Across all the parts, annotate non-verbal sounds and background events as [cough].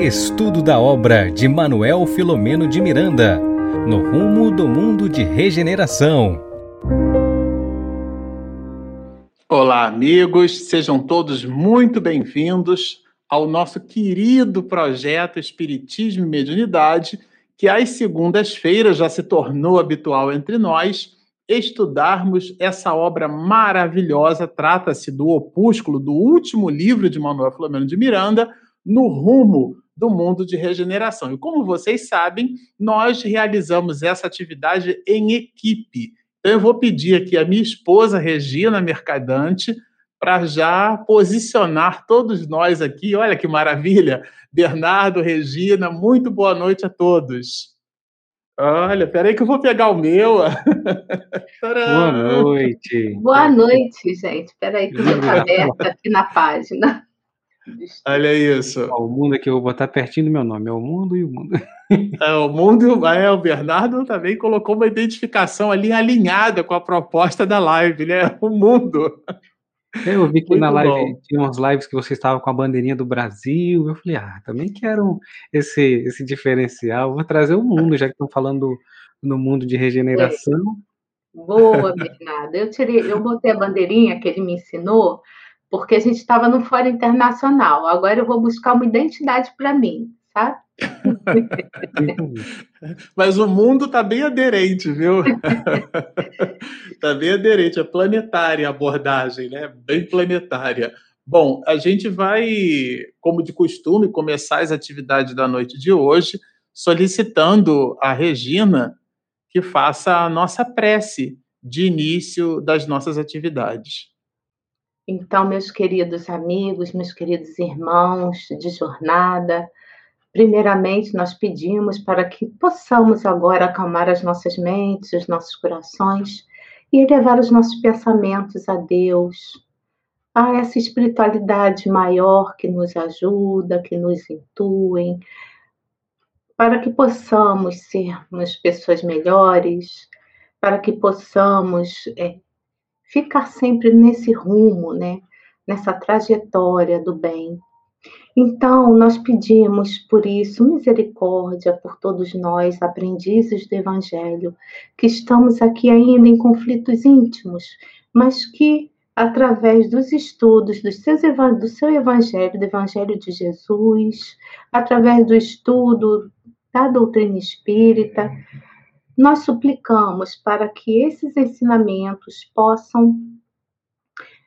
Estudo da obra de Manuel Filomeno de Miranda, no rumo do mundo de regeneração. Olá, amigos, sejam todos muito bem-vindos ao nosso querido projeto Espiritismo e Mediunidade, que às segundas-feiras já se tornou habitual entre nós estudarmos essa obra maravilhosa. Trata-se do opúsculo do último livro de Manuel Filomeno de Miranda, No Rumo do mundo de regeneração. E como vocês sabem, nós realizamos essa atividade em equipe. Então, eu vou pedir aqui a minha esposa, Regina Mercadante, para já posicionar todos nós aqui. Olha que maravilha! Bernardo, Regina, muito boa noite a todos. Olha, peraí que eu vou pegar o meu. [laughs] boa noite. Boa noite, gente. Peraí que eu estou aberta aqui na página. Olha isso. o mundo aqui, eu vou botar pertinho do meu nome. É o mundo e o mundo. [laughs] É, o mundo é, o Bernardo também colocou uma identificação ali alinhada com a proposta da live, né? O mundo. Eu vi que Muito na live bom. tinha umas lives que você estava com a bandeirinha do Brasil. Eu falei, ah, também quero esse, esse diferencial. Vou trazer o mundo, já que estão falando no mundo de regeneração. É. Boa, Bernardo. Eu tirei, eu botei a bandeirinha que ele me ensinou porque a gente estava no Fórum Internacional. Agora eu vou buscar uma identidade para mim, sabe? [laughs] Mas o mundo está bem aderente, viu? Está [laughs] bem aderente, é planetária a abordagem, né? Bem planetária. Bom, a gente vai, como de costume, começar as atividades da noite de hoje solicitando a Regina que faça a nossa prece de início das nossas atividades. Então, meus queridos amigos, meus queridos irmãos de jornada, primeiramente nós pedimos para que possamos agora acalmar as nossas mentes, os nossos corações e elevar os nossos pensamentos a Deus, a essa espiritualidade maior que nos ajuda, que nos intuem, para que possamos sermos pessoas melhores, para que possamos é, ficar sempre nesse rumo, né? Nessa trajetória do bem. Então, nós pedimos por isso misericórdia por todos nós, aprendizes do Evangelho, que estamos aqui ainda em conflitos íntimos, mas que, através dos estudos do seu, do seu Evangelho, do Evangelho de Jesus, através do estudo da doutrina espírita, nós suplicamos para que esses ensinamentos possam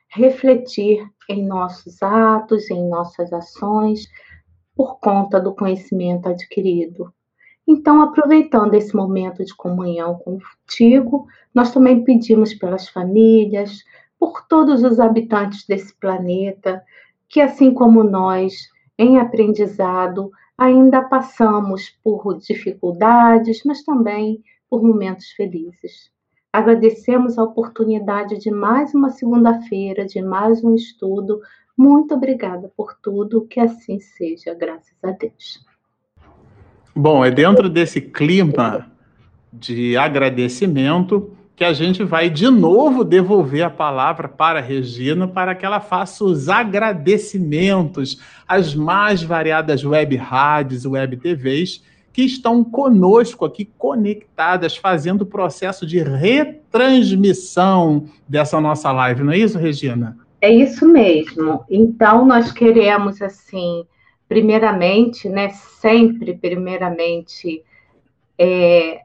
refletir em nossos atos, em nossas ações, por conta do conhecimento adquirido. Então, aproveitando esse momento de comunhão contigo, nós também pedimos pelas famílias, por todos os habitantes desse planeta, que assim como nós, em aprendizado, ainda passamos por dificuldades, mas também por momentos felizes. Agradecemos a oportunidade de mais uma segunda-feira, de mais um estudo. Muito obrigada por tudo, que assim seja, graças a Deus. Bom, é dentro desse clima de agradecimento que a gente vai de novo devolver a palavra para a Regina para que ela faça os agradecimentos às mais variadas web rádios, web TVs que estão conosco aqui conectadas, fazendo o processo de retransmissão dessa nossa live, não é isso, Regina? É isso mesmo. Então, nós queremos, assim, primeiramente, né, sempre, primeiramente, é,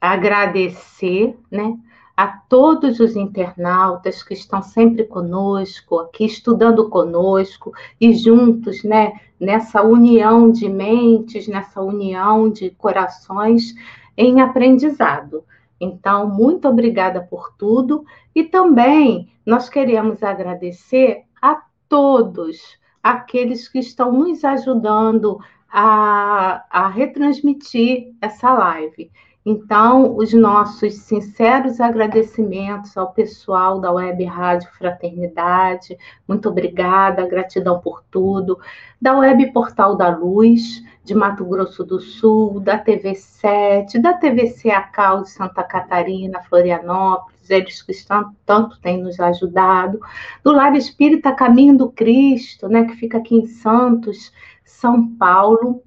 agradecer, né, a todos os internautas que estão sempre conosco, aqui estudando conosco e juntos, né, nessa união de mentes, nessa união de corações em aprendizado. Então, muito obrigada por tudo e também nós queremos agradecer a todos aqueles que estão nos ajudando a, a retransmitir essa live. Então, os nossos sinceros agradecimentos ao pessoal da Web Rádio Fraternidade, muito obrigada, gratidão por tudo, da Web Portal da Luz, de Mato Grosso do Sul, da TV 7, da TV CACAL de Santa Catarina, Florianópolis, eles que estão, tanto têm nos ajudado, do Lar Espírita Caminho do Cristo, né, que fica aqui em Santos, São Paulo,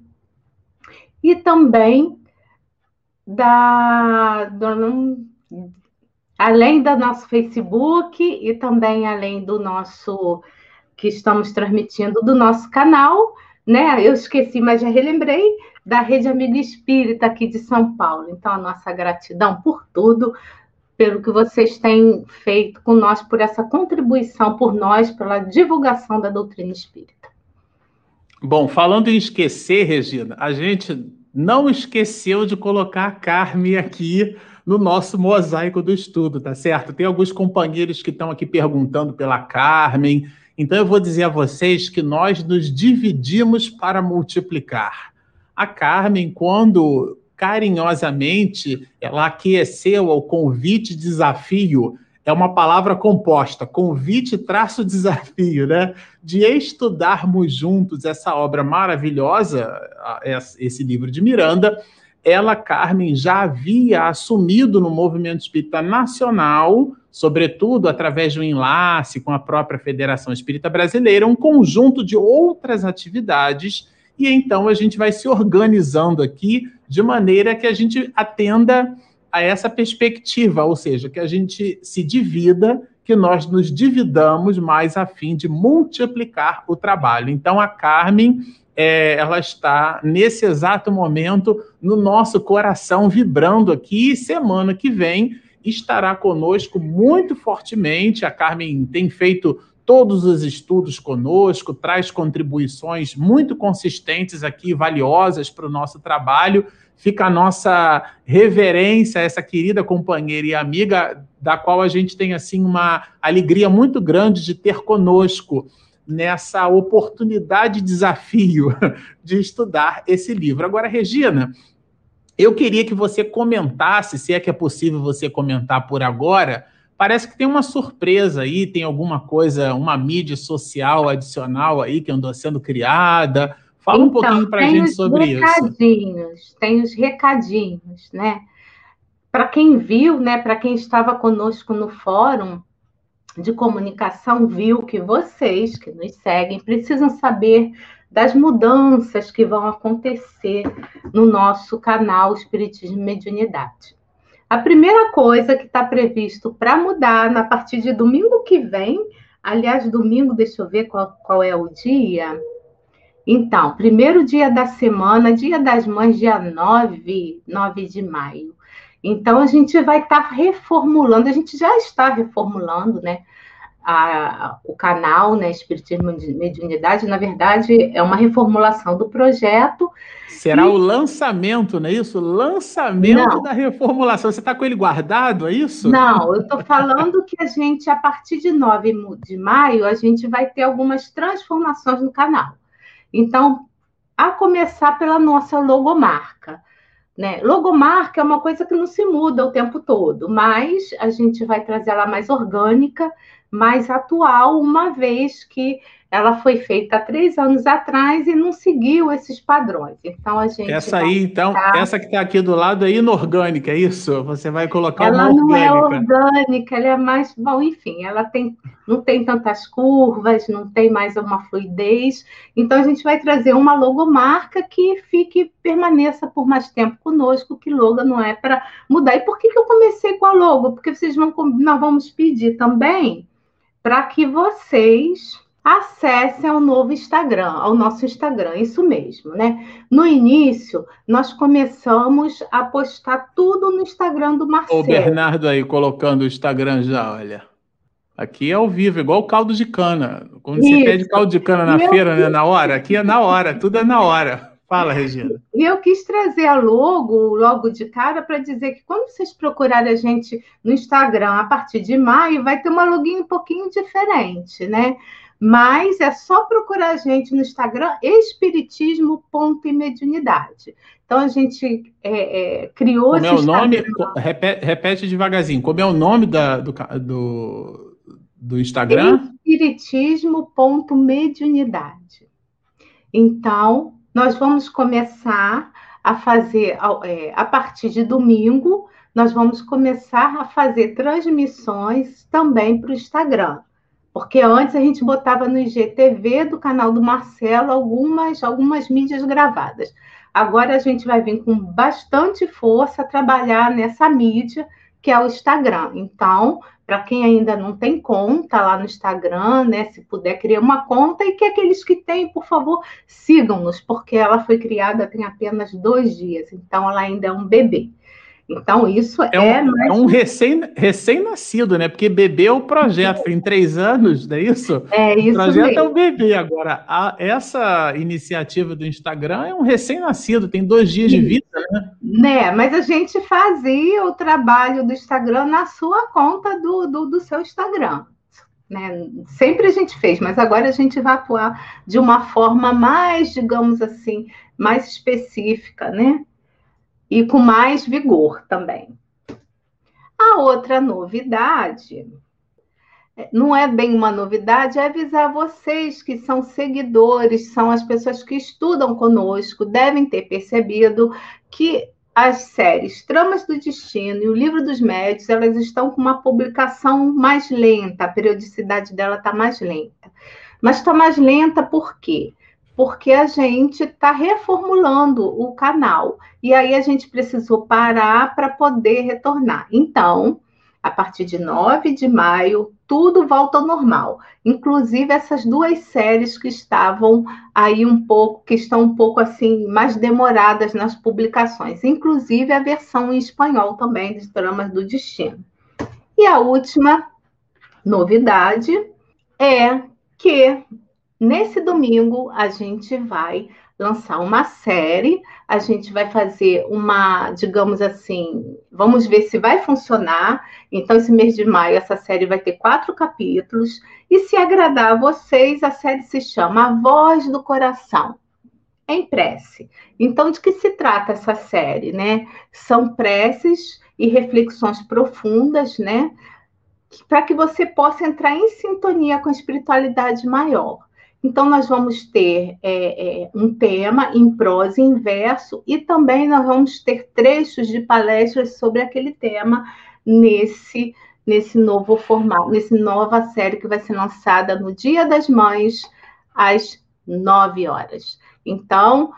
e também da, do, além do nosso Facebook e também além do nosso que estamos transmitindo do nosso canal, né? Eu esqueci, mas já relembrei da Rede Amiga Espírita aqui de São Paulo. Então, a nossa gratidão por tudo, pelo que vocês têm feito com nós, por essa contribuição por nós, pela divulgação da doutrina espírita. Bom, falando em esquecer, Regina, a gente não esqueceu de colocar a Carme aqui no nosso mosaico do estudo, tá certo? Tem alguns companheiros que estão aqui perguntando pela Carmen. Então eu vou dizer a vocês que nós nos dividimos para multiplicar. A Carmen, quando carinhosamente ela aqueceu ao convite desafio, é uma palavra composta, convite traço desafio, né? De estudarmos juntos essa obra maravilhosa, esse livro de Miranda. Ela, Carmen, já havia assumido no movimento espírita nacional, sobretudo através de um enlace com a própria Federação Espírita Brasileira, um conjunto de outras atividades, e então a gente vai se organizando aqui de maneira que a gente atenda a essa perspectiva, ou seja, que a gente se divida, que nós nos dividamos mais a fim de multiplicar o trabalho. Então, a Carmen, é, ela está nesse exato momento no nosso coração vibrando aqui. Semana que vem estará conosco muito fortemente. A Carmen tem feito todos os estudos conosco, traz contribuições muito consistentes aqui, valiosas para o nosso trabalho fica a nossa reverência a essa querida companheira e amiga, da qual a gente tem assim uma alegria muito grande de ter conosco nessa oportunidade desafio [laughs] de estudar esse livro. Agora, Regina, eu queria que você comentasse, se é que é possível você comentar por agora, parece que tem uma surpresa aí, tem alguma coisa, uma mídia social adicional aí que andou sendo criada, Fala então, um pouquinho para a gente sobre recadinhos, isso. Tem os recadinhos, né? Para quem viu, né? Para quem estava conosco no fórum de comunicação, viu que vocês que nos seguem precisam saber das mudanças que vão acontecer no nosso canal Espiritismo e Mediunidade. A primeira coisa que está previsto para mudar na partir de domingo que vem, aliás, domingo, deixa eu ver qual, qual é o dia, então, primeiro dia da semana, dia das mães, dia 9, 9 de maio. Então, a gente vai estar tá reformulando, a gente já está reformulando, né? A, o canal, né, Espiritismo de Mediunidade, na verdade, é uma reformulação do projeto. Será e... o lançamento, não é isso? Lançamento não. da reformulação. Você está com ele guardado, é isso? Não, eu estou falando que a gente, a partir de 9 de maio, a gente vai ter algumas transformações no canal. Então, a começar pela nossa logomarca. Né? Logomarca é uma coisa que não se muda o tempo todo, mas a gente vai trazer ela mais orgânica, mais atual, uma vez que ela foi feita há três anos atrás e não seguiu esses padrões. Então a gente. Essa aí, então, essa que está aqui do lado é inorgânica, é isso? Você vai colocar ela uma orgânica. Ela não é orgânica, ela é mais. Bom, enfim, ela tem, não tem tantas curvas, não tem mais uma fluidez. Então a gente vai trazer uma logomarca que fique, permaneça por mais tempo conosco, que logo não é para mudar. E por que, que eu comecei com a logo? Porque vocês vão, nós vamos pedir também para que vocês acessem ao novo Instagram, ao nosso Instagram, isso mesmo, né? No início, nós começamos a postar tudo no Instagram do Marcelo. O Bernardo aí colocando o Instagram já, olha. Aqui é ao vivo, igual caldo de cana. Quando isso. você pede caldo de cana na feira, né, na hora, aqui é na hora, tudo é na hora. Fala, Regina. E eu quis trazer a logo, logo de cara, para dizer que quando vocês procurarem a gente no Instagram a partir de maio, vai ter uma login um pouquinho diferente, né? Mas é só procurar a gente no Instagram, espiritismo.imediunidade. Então a gente é, é, criou Como é o nome? Repete, repete, devagarzinho. Como é o nome da, do, do, do Instagram? Espiritismo.mediunidade. Então, nós vamos começar a fazer, é, a partir de domingo, nós vamos começar a fazer transmissões também para o Instagram Porque antes a gente botava no IGTV do canal do Marcelo algumas, algumas mídias gravadas. Agora a gente vai vir com bastante força trabalhar nessa mídia que é o Instagram. Então, para quem ainda não tem conta lá no Instagram, né, se puder criar uma conta e que aqueles que têm, por favor, sigam-nos, porque ela foi criada tem apenas dois dias, então ela ainda é um bebê. Então, isso é. É um, mais... é um recém-nascido, recém né? Porque bebê é o projeto, tem três anos, não é isso? É isso. O projeto mesmo. é o bebê. Agora, a, essa iniciativa do Instagram é um recém-nascido, tem dois dias de vida, né? Né, mas a gente fazia o trabalho do Instagram na sua conta do, do, do seu Instagram. Né? Sempre a gente fez, mas agora a gente vai atuar de uma forma mais, digamos assim, mais específica, né? E com mais vigor também. A outra novidade, não é bem uma novidade, é avisar vocês que são seguidores, são as pessoas que estudam conosco, devem ter percebido que as séries Tramas do Destino e o Livro dos Médios, elas estão com uma publicação mais lenta, a periodicidade dela está mais lenta. Mas está mais lenta por quê? Porque a gente está reformulando o canal. E aí a gente precisou parar para poder retornar. Então, a partir de 9 de maio, tudo volta ao normal. Inclusive essas duas séries que estavam aí um pouco, que estão um pouco assim, mais demoradas nas publicações. Inclusive a versão em espanhol também, de Dramas do Destino. E a última novidade é que Nesse domingo, a gente vai lançar uma série, a gente vai fazer uma, digamos assim, vamos ver se vai funcionar. Então, esse mês de maio, essa série vai ter quatro capítulos. E se agradar a vocês, a série se chama A Voz do Coração. Em prece. Então, de que se trata essa série, né? São preces e reflexões profundas, né? Para que você possa entrar em sintonia com a espiritualidade maior. Então, nós vamos ter é, é, um tema em prosa e em verso, e também nós vamos ter trechos de palestras sobre aquele tema nesse, nesse novo formato, nessa nova série que vai ser lançada no Dia das Mães, às nove horas. Então,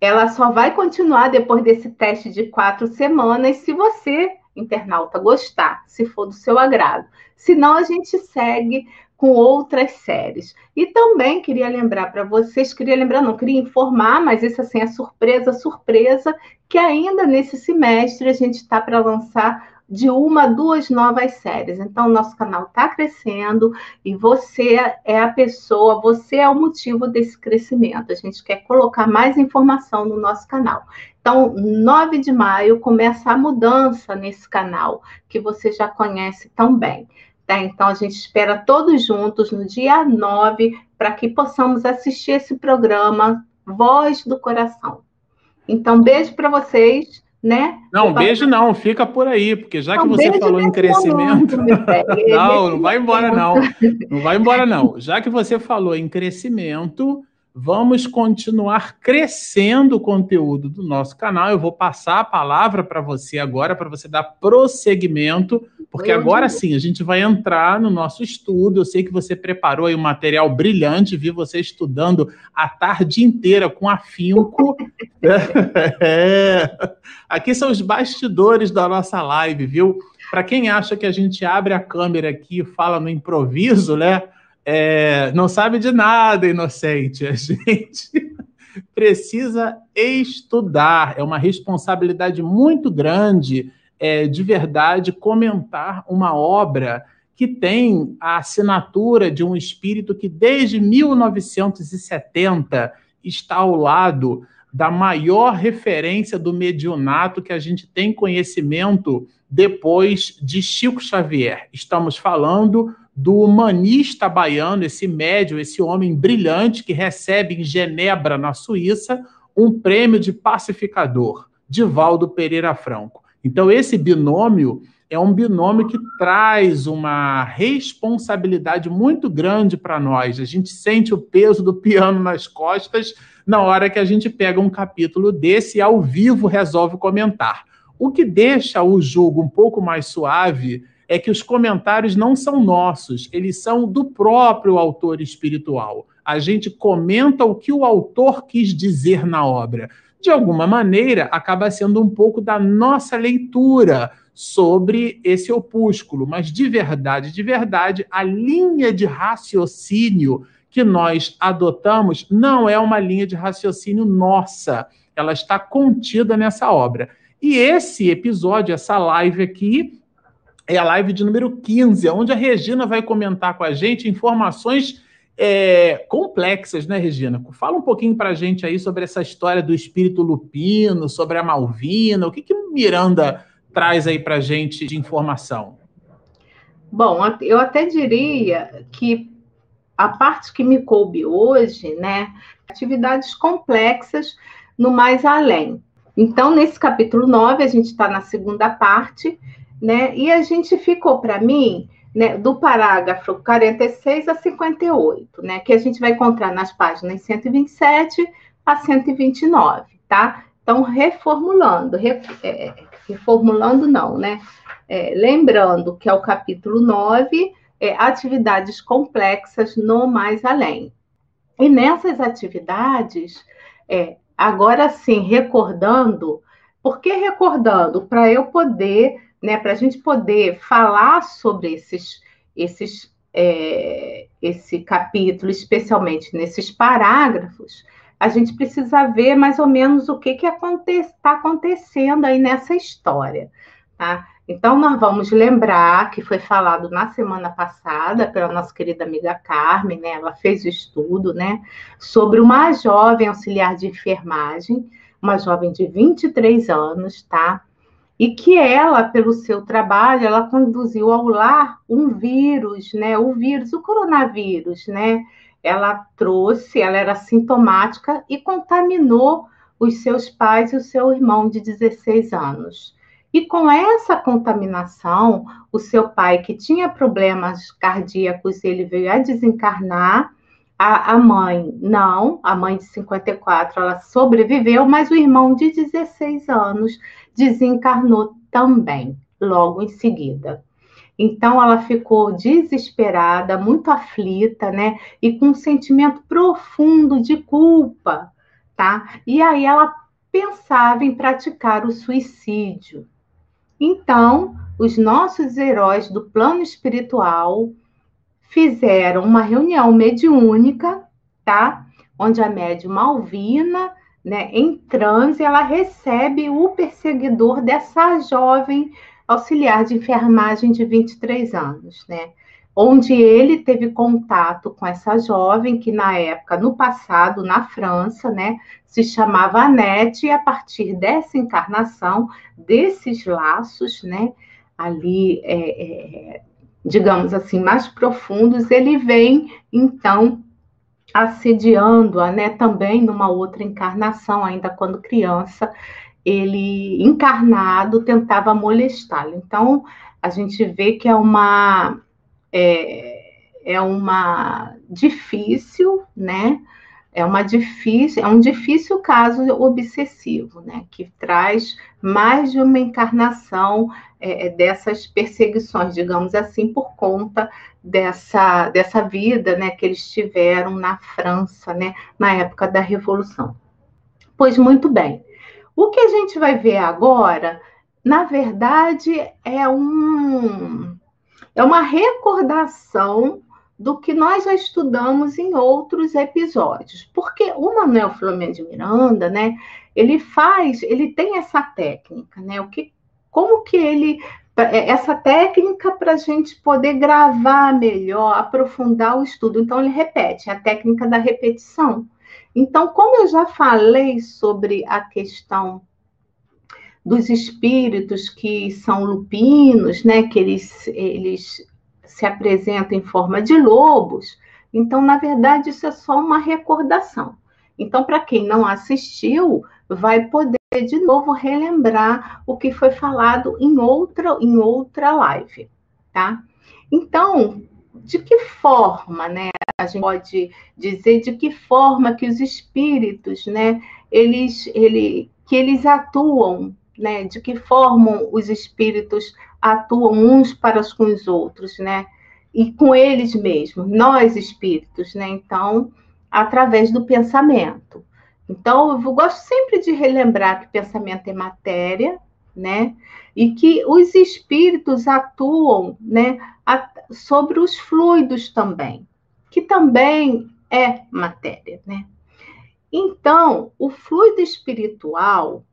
ela só vai continuar depois desse teste de quatro semanas, se você, internauta, gostar, se for do seu agrado. Senão, a gente segue com outras séries. E também queria lembrar para vocês, queria lembrar, não, queria informar, mas isso assim é surpresa, surpresa, que ainda nesse semestre a gente está para lançar de uma a duas novas séries. Então, nosso canal está crescendo e você é a pessoa, você é o motivo desse crescimento. A gente quer colocar mais informação no nosso canal. Então, 9 de maio começa a mudança nesse canal, que você já conhece tão bem. Tá? Então, a gente espera todos juntos no dia 9 para que possamos assistir esse programa Voz do Coração. Então, beijo para vocês. Né? Não, beijo não, fica por aí, porque já não, que você falou em crescimento. [laughs] não, não vai embora, não. Não vai embora, não. Já que você falou em crescimento, vamos continuar crescendo o conteúdo do nosso canal. Eu vou passar a palavra para você agora, para você dar prosseguimento, porque agora sim a gente vai entrar no nosso estudo. Eu sei que você preparou aí um material brilhante, vi você estudando a tarde inteira com afinco. [laughs] [laughs] é. Aqui são os bastidores da nossa live, viu? Para quem acha que a gente abre a câmera aqui e fala no improviso, né? É, não sabe de nada, inocente. A [laughs] gente precisa estudar. É uma responsabilidade muito grande, é, de verdade, comentar uma obra que tem a assinatura de um espírito que desde 1970 está ao lado da maior referência do mediunato que a gente tem conhecimento depois de Chico Xavier. Estamos falando do humanista baiano, esse médium, esse homem brilhante que recebe em Genebra, na Suíça, um prêmio de pacificador, Divaldo Pereira Franco. Então, esse binômio é um binômio que traz uma responsabilidade muito grande para nós. A gente sente o peso do piano nas costas na hora que a gente pega um capítulo desse e ao vivo resolve comentar. O que deixa o jogo um pouco mais suave é que os comentários não são nossos, eles são do próprio autor espiritual. A gente comenta o que o autor quis dizer na obra. De alguma maneira, acaba sendo um pouco da nossa leitura sobre esse opúsculo, mas de verdade, de verdade, a linha de raciocínio que nós adotamos não é uma linha de raciocínio nossa, ela está contida nessa obra. E esse episódio, essa live aqui, é a live de número 15, onde a Regina vai comentar com a gente informações é, complexas, né, Regina? Fala um pouquinho para a gente aí sobre essa história do espírito lupino, sobre a Malvina, o que, que Miranda traz aí para a gente de informação? Bom, eu até diria que a parte que me coube hoje, né, atividades complexas no mais além. Então, nesse capítulo 9, a gente está na segunda parte, né, e a gente ficou, para mim, né, do parágrafo 46 a 58, né, que a gente vai encontrar nas páginas 127 a 129, tá? Então, reformulando, re, é, reformulando não, né? É, lembrando que é o capítulo 9, é, atividades complexas no mais além. E nessas atividades, é, agora sim, recordando, por que recordando? Para eu poder, né, para a gente poder falar sobre esses, esses, é, esse capítulo, especialmente nesses parágrafos, a gente precisa ver mais ou menos o que está aconte acontecendo aí nessa história. Tá? Então, nós vamos lembrar que foi falado na semana passada pela nossa querida amiga Carmen, né? Ela fez o estudo, né? Sobre uma jovem auxiliar de enfermagem, uma jovem de 23 anos, tá? E que ela, pelo seu trabalho, ela conduziu ao lar um vírus, né? O vírus, o coronavírus, né? Ela trouxe, ela era sintomática e contaminou os seus pais e o seu irmão de 16 anos. E com essa contaminação, o seu pai, que tinha problemas cardíacos, ele veio a desencarnar. A, a mãe, não, a mãe de 54, ela sobreviveu, mas o irmão de 16 anos desencarnou também, logo em seguida. Então ela ficou desesperada, muito aflita, né? E com um sentimento profundo de culpa, tá? E aí ela pensava em praticar o suicídio. Então, os nossos heróis do plano espiritual fizeram uma reunião mediúnica, tá? Onde a médium Malvina, né, em transe, ela recebe o perseguidor dessa jovem auxiliar de enfermagem de 23 anos, né? Onde ele teve contato com essa jovem que na época, no passado, na França, né, se chamava Anete, e a partir dessa encarnação, desses laços, né, ali, é, é, digamos assim, mais profundos, ele vem, então, assediando-a, né, também numa outra encarnação, ainda quando criança, ele, encarnado, tentava molestá-lo. Então, a gente vê que é uma... É, é uma difícil, né? é uma difícil, é um difícil caso obsessivo, né, que traz mais de uma encarnação é, é, dessas perseguições, digamos assim, por conta dessa, dessa vida, né, que eles tiveram na França, né, na época da Revolução. Pois muito bem. O que a gente vai ver agora, na verdade, é um é uma recordação do que nós já estudamos em outros episódios. Porque o Manuel Filomeno de Miranda, né, ele faz, ele tem essa técnica, né? O que, como que ele é, essa técnica para a gente poder gravar melhor, aprofundar o estudo. Então, ele repete, a técnica da repetição. Então, como eu já falei sobre a questão dos espíritos que são lupinos, né, que eles, eles se apresenta em forma de lobos. Então, na verdade, isso é só uma recordação. Então, para quem não assistiu, vai poder de novo relembrar o que foi falado em outra em outra live, tá? Então, de que forma, né, a gente pode dizer de que forma que os espíritos, né, eles ele que eles atuam né? De que forma os espíritos atuam uns para com os outros, né? E com eles mesmos, nós espíritos, né? Então, através do pensamento. Então, eu gosto sempre de relembrar que pensamento é matéria, né? E que os espíritos atuam, né, sobre os fluidos também, que também é matéria, né? Então, o fluido espiritual,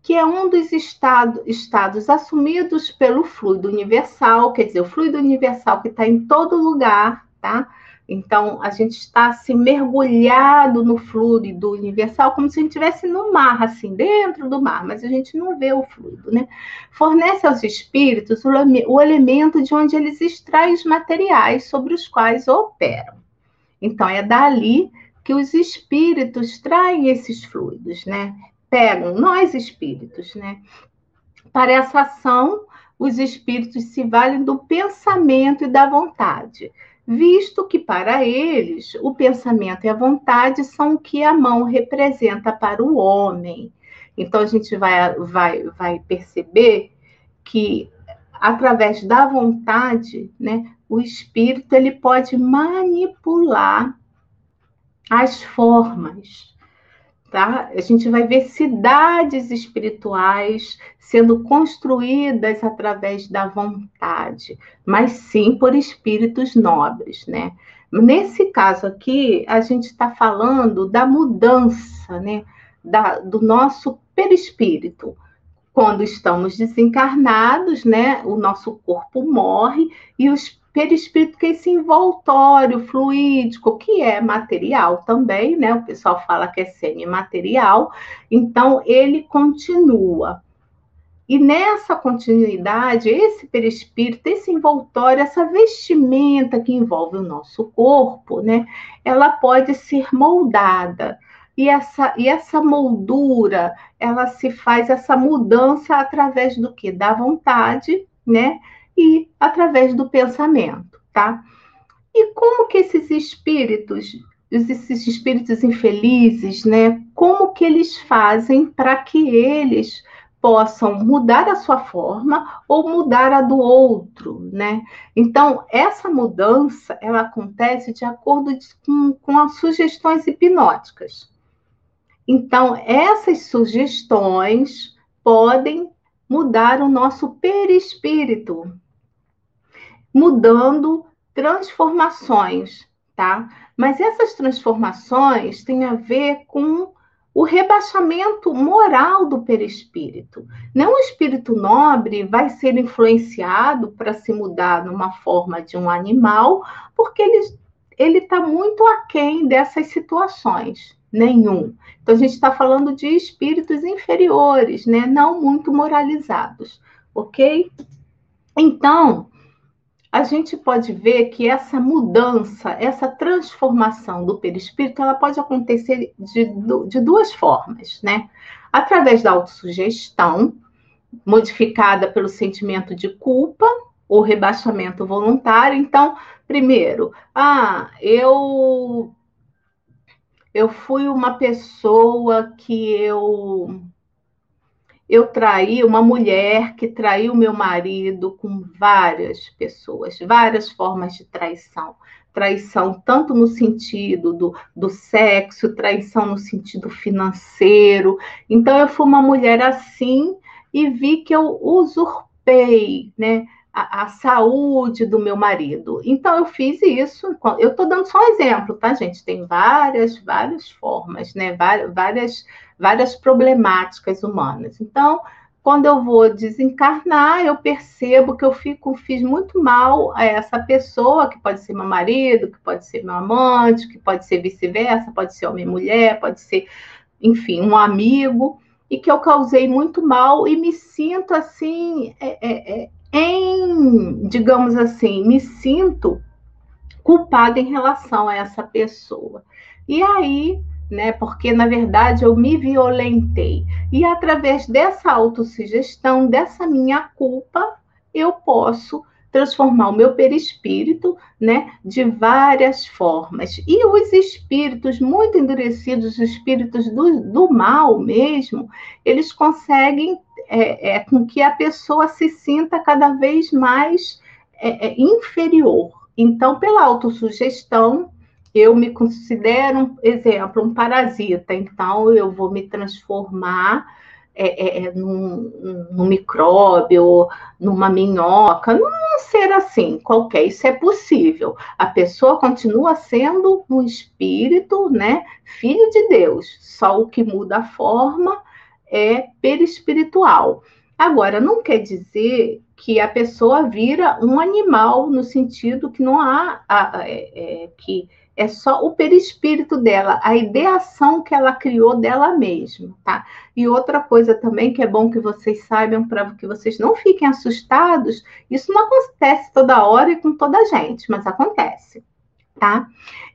que é um dos estado, estados assumidos pelo fluido universal, quer dizer, o fluido universal que está em todo lugar, tá? Então, a gente está assim, mergulhado no fluido universal, como se a gente estivesse no mar, assim, dentro do mar, mas a gente não vê o fluido, né? Fornece aos espíritos o, o elemento de onde eles extraem os materiais sobre os quais operam. Então, é dali que os espíritos traem esses fluidos, né? Pegam, nós espíritos, né? Para essa ação, os espíritos se valem do pensamento e da vontade visto que para eles o pensamento e a vontade são o que a mão representa para o homem. Então a gente vai, vai, vai perceber que através da vontade, né, o espírito ele pode manipular as formas Tá? A gente vai ver cidades espirituais sendo construídas através da vontade, mas sim por espíritos nobres, né? Nesse caso aqui, a gente está falando da mudança, né? Da, do nosso perispírito. Quando estamos desencarnados, né? O nosso corpo morre e os perispírito, que é esse envoltório fluídico, que é material também, né? O pessoal fala que é semimaterial, então ele continua. E nessa continuidade, esse perispírito, esse envoltório, essa vestimenta que envolve o nosso corpo, né? Ela pode ser moldada. E essa, e essa moldura, ela se faz essa mudança através do que? Da vontade, né? E através do pensamento, tá? E como que esses espíritos, esses espíritos infelizes, né, como que eles fazem para que eles possam mudar a sua forma ou mudar a do outro, né? Então, essa mudança, ela acontece de acordo com, com as sugestões hipnóticas. Então, essas sugestões podem mudar o nosso perispírito, mudando transformações, tá? Mas essas transformações têm a ver com o rebaixamento moral do perispírito. Não o espírito nobre vai ser influenciado para se mudar numa forma de um animal, porque ele está muito aquém dessas situações. Nenhum. Então, a gente está falando de espíritos inferiores, né? não muito moralizados, ok? Então, a gente pode ver que essa mudança, essa transformação do perispírito, ela pode acontecer de, de duas formas, né? Através da autossugestão, modificada pelo sentimento de culpa ou rebaixamento voluntário. Então, primeiro, ah, eu eu fui uma pessoa que eu eu traí uma mulher que traiu meu marido com várias pessoas, várias formas de traição. Traição tanto no sentido do, do sexo, traição no sentido financeiro. Então, eu fui uma mulher assim e vi que eu usurpei, né? A, a, saúde do meu marido. Então, eu fiz isso. Eu estou dando só um exemplo, tá, gente? Tem várias, várias formas, né? Várias, várias várias problemáticas humanas. Então, quando eu vou desencarnar, eu percebo que eu fico, fiz muito mal a essa pessoa, que pode ser meu marido, que pode ser meu amante, que pode ser vice-versa, pode ser homem e mulher, pode ser, enfim, um amigo, e que eu causei muito mal e me sinto assim, é, é, é, em, digamos assim, me sinto culpada em relação a essa pessoa. E aí né? Porque na verdade eu me violentei. E através dessa autossugestão, dessa minha culpa, eu posso transformar o meu perispírito, né, de várias formas. E os espíritos muito endurecidos, os espíritos do, do mal mesmo, eles conseguem é, é, com que a pessoa se sinta cada vez mais é, é inferior. Então, pela autossugestão, eu me considero, exemplo, um parasita, então eu vou me transformar é, é, é, num, num micróbio, numa minhoca, num ser assim, qualquer, isso é possível. A pessoa continua sendo um espírito, né, filho de Deus, só o que muda a forma é perispiritual. Agora, não quer dizer que a pessoa vira um animal no sentido que não há a, a, é, é, que é só o perispírito dela, a ideação que ela criou dela mesma, tá? E outra coisa também que é bom que vocês saibam para que vocês não fiquem assustados, isso não acontece toda hora e com toda a gente, mas acontece, tá?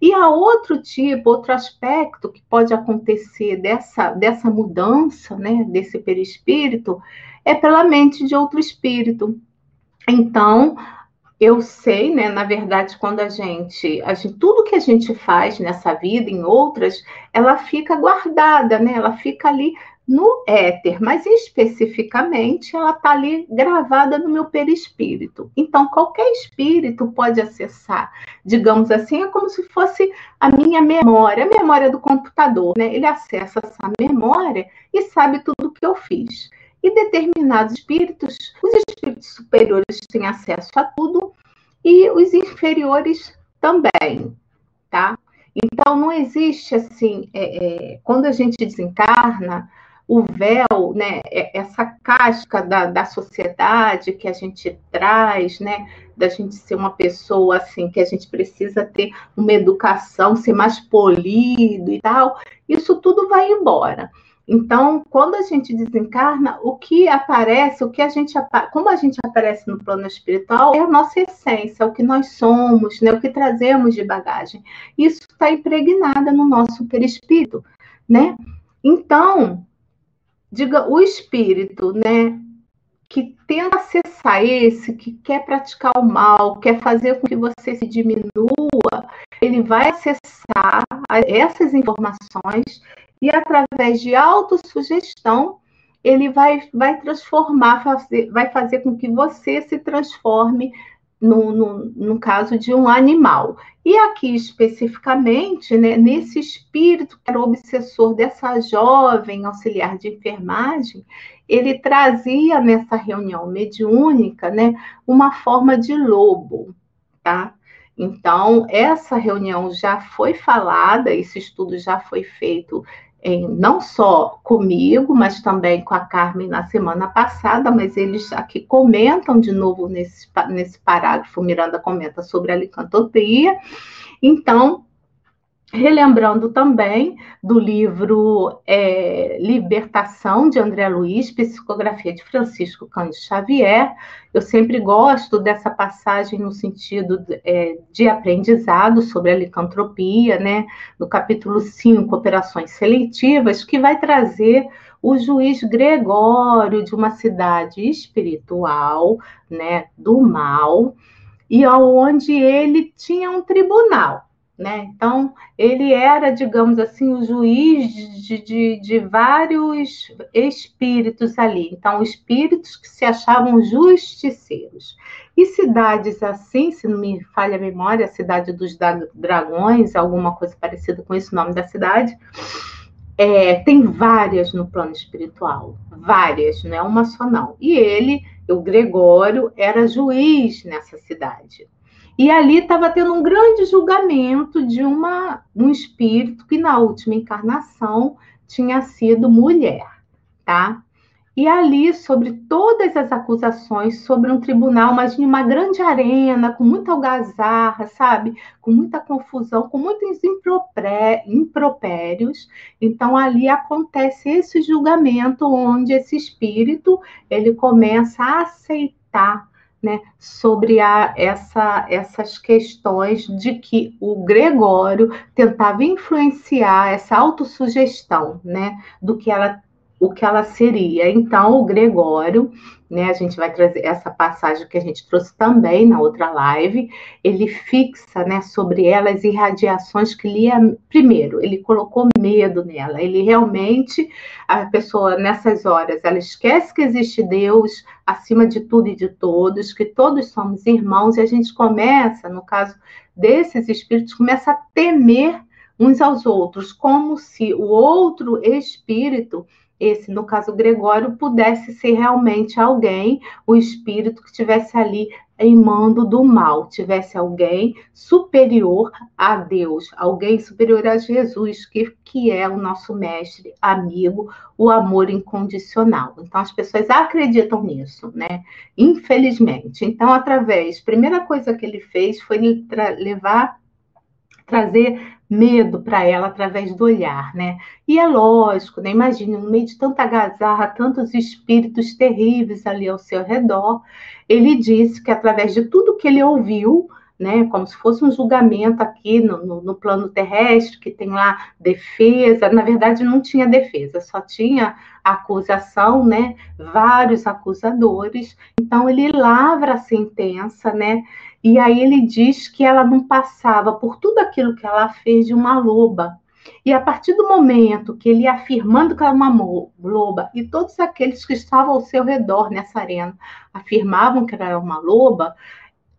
E há outro tipo, outro aspecto que pode acontecer dessa dessa mudança, né, desse perispírito, é pela mente de outro espírito. Então, eu sei, né, na verdade, quando a gente, a gente, tudo que a gente faz nessa vida, em outras, ela fica guardada, né? Ela fica ali no éter, mas especificamente ela está ali gravada no meu perispírito. Então, qualquer espírito pode acessar, digamos assim, é como se fosse a minha memória, a memória do computador, né? Ele acessa essa memória e sabe tudo que eu fiz. E determinados espíritos, os espíritos superiores têm acesso a tudo e os inferiores também, tá? Então, não existe assim, é, é, quando a gente desencarna, o véu, né, é, essa casca da, da sociedade que a gente traz, né, da gente ser uma pessoa assim, que a gente precisa ter uma educação, ser mais polido e tal, isso tudo vai embora. Então, quando a gente desencarna, o que aparece, o que a gente como a gente aparece no plano espiritual é a nossa essência, o que nós somos, né, o que trazemos de bagagem. Isso está impregnada no nosso perispírito, né? Então, diga o espírito, né, que tenta acessar esse, que quer praticar o mal, quer fazer com que você se diminua, ele vai acessar essas informações e através de autossugestão, ele vai, vai transformar, fazer, vai fazer com que você se transforme no, no, no, caso de um animal. E aqui especificamente, né, nesse espírito que era obsessor dessa jovem auxiliar de enfermagem, ele trazia nessa reunião mediúnica né, uma forma de lobo, tá? Então, essa reunião já foi falada, esse estudo já foi feito em, não só comigo, mas também com a Carmen na semana passada, mas eles aqui comentam de novo nesse, nesse parágrafo, Miranda comenta sobre a licantropia. Então, Relembrando também do livro é, Libertação, de André Luiz, psicografia de Francisco Cândido Xavier. Eu sempre gosto dessa passagem no sentido é, de aprendizado sobre a licantropia, né? No capítulo 5, Operações Seletivas, que vai trazer o juiz Gregório de uma cidade espiritual, né, do mal, e aonde ele tinha um tribunal né? Então, ele era, digamos assim, o juiz de, de, de, vários espíritos ali. Então, espíritos que se achavam justiceiros. E cidades assim, se não me falha a memória, a cidade dos dragões, alguma coisa parecida com esse nome da cidade, é, tem várias no plano espiritual. Várias, não é uma só não. E ele, o Gregório, era juiz nessa cidade. E ali estava tendo um grande julgamento de uma, um espírito que na última encarnação tinha sido mulher, tá? E ali, sobre todas as acusações, sobre um tribunal, mas em uma grande arena, com muita algazarra, sabe? Com muita confusão, com muitos impropérios. Então, ali acontece esse julgamento, onde esse espírito, ele começa a aceitar né, sobre a, essa, essas questões de que o Gregório tentava influenciar essa autossugestão, né, do que ela o que ela seria. Então, o Gregório, né, a gente vai trazer essa passagem que a gente trouxe também na outra live, ele fixa, né, sobre ela as irradiações que lia primeiro, ele colocou medo nela, ele realmente, a pessoa nessas horas, ela esquece que existe Deus acima de tudo e de todos, que todos somos irmãos, e a gente começa, no caso desses espíritos, começa a temer uns aos outros, como se o outro espírito esse, no caso Gregório, pudesse ser realmente alguém, o espírito que estivesse ali em mando do mal, tivesse alguém superior a Deus, alguém superior a Jesus, que, que é o nosso mestre, amigo, o amor incondicional. Então, as pessoas acreditam nisso, né? Infelizmente. Então, através, primeira coisa que ele fez foi levar, trazer medo para ela através do olhar, né? E é lógico, né? Imagine, no meio de tanta gazarra, tantos espíritos terríveis ali ao seu redor, ele disse que através de tudo que ele ouviu, né, como se fosse um julgamento aqui no, no, no, plano terrestre, que tem lá defesa. Na verdade, não tinha defesa, só tinha acusação, né, vários acusadores. Então, ele lavra a sentença, né, e aí ele diz que ela não passava por tudo aquilo que ela fez de uma loba. E a partir do momento que ele afirmando que ela é uma loba, e todos aqueles que estavam ao seu redor nessa arena afirmavam que ela era uma loba,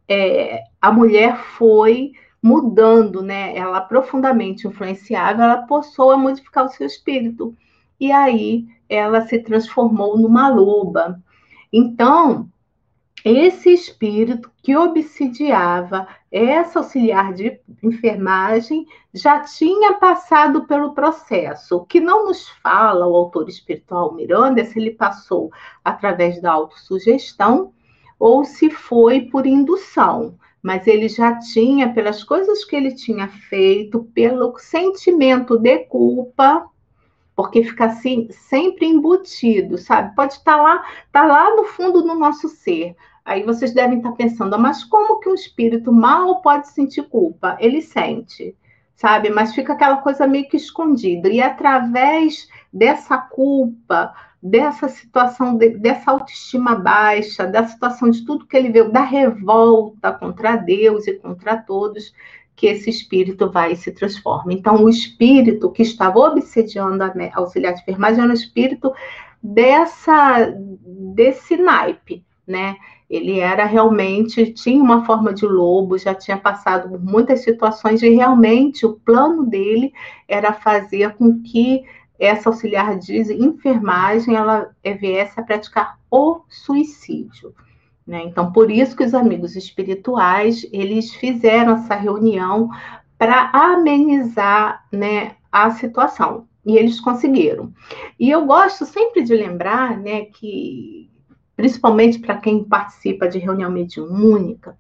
é, a mulher foi mudando, né? Ela profundamente influenciável, ela passou a modificar o seu espírito. E aí ela se transformou numa loba. Então, esse espírito que obsidiava essa auxiliar de enfermagem já tinha passado pelo processo. O que não nos fala o autor espiritual Miranda se ele passou através da autossugestão ou se foi por indução, mas ele já tinha, pelas coisas que ele tinha feito, pelo sentimento de culpa, porque fica assim sempre embutido, sabe? Pode estar lá, tá lá no fundo do nosso ser. Aí vocês devem estar pensando, mas como que um espírito mal pode sentir culpa? Ele sente, sabe? Mas fica aquela coisa meio que escondida. E através dessa culpa, dessa situação, de, dessa autoestima baixa, da situação de tudo que ele viu, da revolta contra Deus e contra todos, que esse espírito vai e se transforma. Então, o espírito que estava obsediando a auxiliar de enfermagem era um espírito dessa, desse naipe, né? Ele era realmente, tinha uma forma de lobo, já tinha passado por muitas situações e realmente o plano dele era fazer com que essa auxiliar de enfermagem ela viesse a praticar o suicídio. Né? Então, por isso que os amigos espirituais eles fizeram essa reunião para amenizar né, a situação. E eles conseguiram. E eu gosto sempre de lembrar né, que, principalmente para quem participa de reunião mediúnica,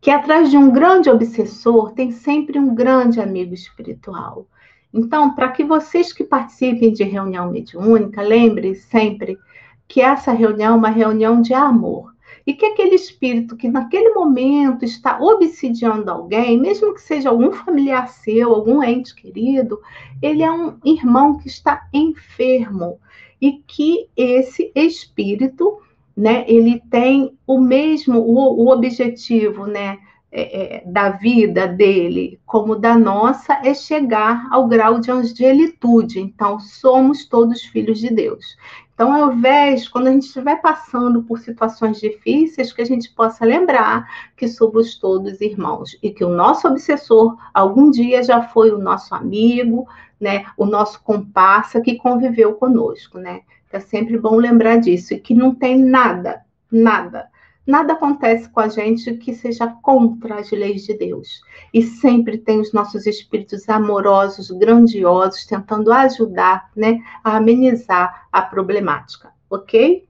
que atrás de um grande obsessor tem sempre um grande amigo espiritual. Então, para que vocês que participem de reunião mediúnica, lembrem sempre que essa reunião é uma reunião de amor. E que aquele espírito que naquele momento está obsidiando alguém, mesmo que seja algum familiar seu, algum ente querido, ele é um irmão que está enfermo e que esse espírito, né, ele tem o mesmo o, o objetivo, né, é, é, da vida dele como da nossa é chegar ao grau de angelitude. Então, somos todos filhos de Deus. Então, ao invés, quando a gente estiver passando por situações difíceis, que a gente possa lembrar que somos todos irmãos e que o nosso obsessor algum dia já foi o nosso amigo, né, o nosso comparsa que conviveu conosco, né? É sempre bom lembrar disso e que não tem nada, nada Nada acontece com a gente que seja contra as leis de Deus. E sempre tem os nossos espíritos amorosos, grandiosos, tentando ajudar, né, a amenizar a problemática, ok?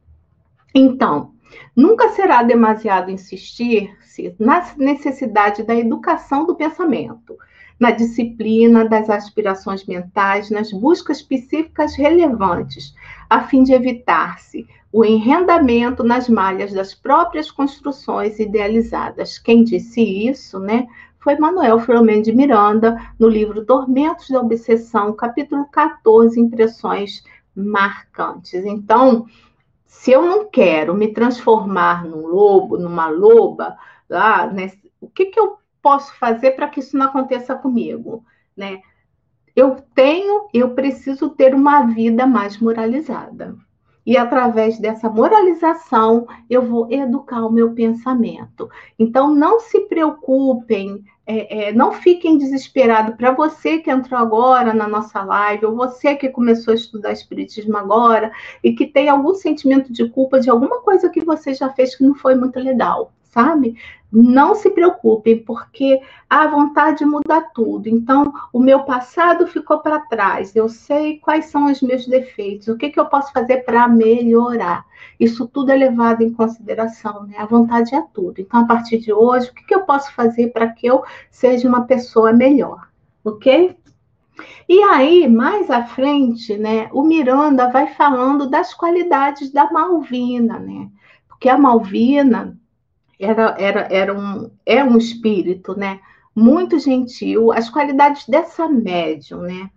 Então, nunca será demasiado insistir-se na necessidade da educação do pensamento, na disciplina das aspirações mentais, nas buscas específicas relevantes, a fim de evitar-se o enrendamento nas malhas das próprias construções idealizadas. Quem disse isso, né, foi Manuel Filomeno de Miranda, no livro Tormentos da Obsessão, capítulo 14, Impressões marcantes. Então, se eu não quero me transformar num lobo, numa loba, lá, né, o que, que eu posso fazer para que isso não aconteça comigo? Né? Eu tenho, eu preciso ter uma vida mais moralizada. E através dessa moralização, eu vou educar o meu pensamento. Então, não se preocupem, é, é, não fiquem desesperados. Para você que entrou agora na nossa live, ou você que começou a estudar Espiritismo agora, e que tem algum sentimento de culpa de alguma coisa que você já fez que não foi muito legal, sabe? Não se preocupem, porque há vontade de mudar tudo. Então, o meu passado ficou para trás. Eu sei quais são os meus defeitos, o que, que eu posso fazer para melhorar. Isso tudo é levado em consideração, né? A vontade é tudo. Então, a partir de hoje, o que, que eu posso fazer para que eu seja uma pessoa melhor? Ok? E aí, mais à frente, né, o Miranda vai falando das qualidades da Malvina, né? Porque a Malvina, era, era, era um, é um espírito, né? Muito gentil. As qualidades dessa médium, né?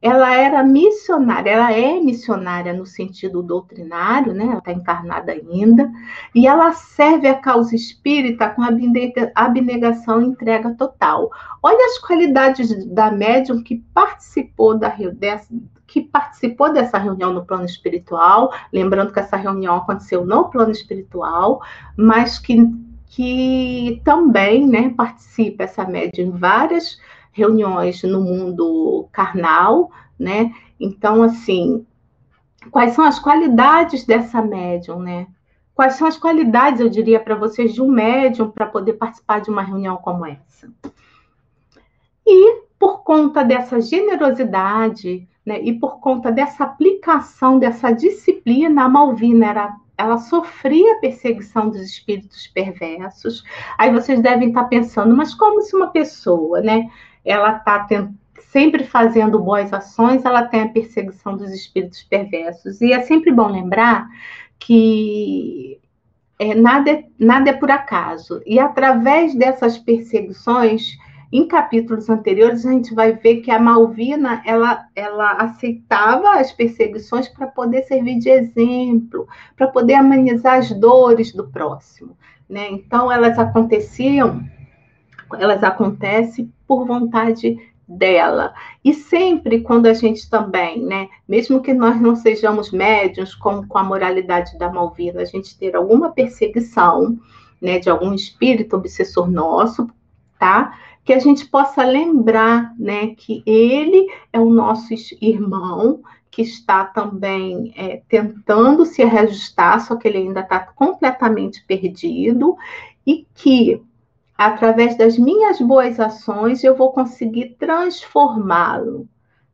Ela era missionária, ela é missionária no sentido doutrinário, né? Ela está encarnada ainda, e ela serve a causa espírita com abnegação e entrega total. Olha as qualidades da médium que participou da, que participou dessa reunião no plano espiritual, lembrando que essa reunião aconteceu no plano espiritual, mas que, que também né, participa essa média em várias reuniões no mundo carnal, né? Então, assim, quais são as qualidades dessa médium, né? Quais são as qualidades, eu diria, para vocês de um médium para poder participar de uma reunião como essa? E por conta dessa generosidade, né? E por conta dessa aplicação, dessa disciplina, a Malvina era, ela sofria perseguição dos espíritos perversos. Aí vocês devem estar pensando, mas como se uma pessoa, né? Ela está sempre fazendo boas ações, ela tem a perseguição dos espíritos perversos. E é sempre bom lembrar que é, nada, é, nada é por acaso. E através dessas perseguições, em capítulos anteriores, a gente vai ver que a Malvina ela, ela aceitava as perseguições para poder servir de exemplo, para poder amenizar as dores do próximo. Né? Então, elas aconteciam, elas acontecem por vontade dela. E sempre quando a gente também, né, mesmo que nós não sejamos médios com, com a moralidade da Malvina, a gente ter alguma perseguição, né, de algum espírito obsessor nosso, tá? Que a gente possa lembrar né, que ele é o nosso irmão, que está também é, tentando se reajustar, só que ele ainda está completamente perdido, e que, através das minhas boas ações, eu vou conseguir transformá-lo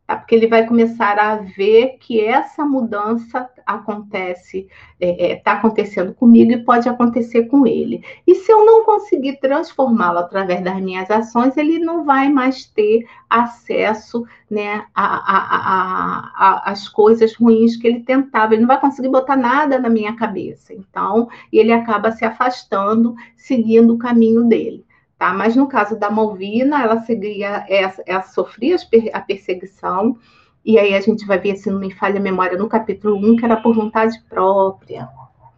Tá? Porque ele vai começar a ver que essa mudança acontece, está é, é, tá acontecendo comigo e pode acontecer com ele. E se eu não conseguir transformá-lo através das minhas ações, ele não vai mais ter acesso né, às coisas ruins que ele tentava. Ele não vai conseguir botar nada na minha cabeça. Então, ele acaba se afastando, seguindo o caminho dele. Tá? Mas no caso da Malvina, ela seguia, ela, sofria a perseguição, e aí a gente vai ver, se não me falha a memória, no capítulo 1, que era por vontade própria,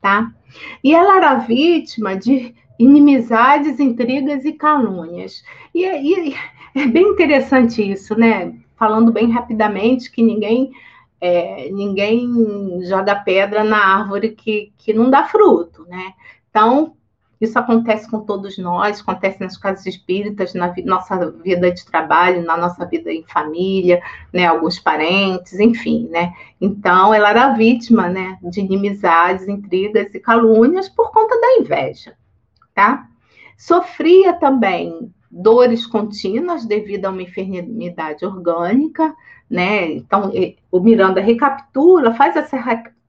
tá? E ela era vítima de inimizades, intrigas e calúnias. E, e é bem interessante isso, né? Falando bem rapidamente, que ninguém é, ninguém joga pedra na árvore que, que não dá fruto, né? Então, isso acontece com todos nós, acontece nas casas espíritas, na vi nossa vida de trabalho, na nossa vida em família, né, alguns parentes, enfim, né? Então, ela era vítima, né, de inimizades, intrigas e calúnias por conta da inveja, tá? Sofria também dores contínuas devido a uma enfermidade orgânica, né? Então, o Miranda recapitula, faz essa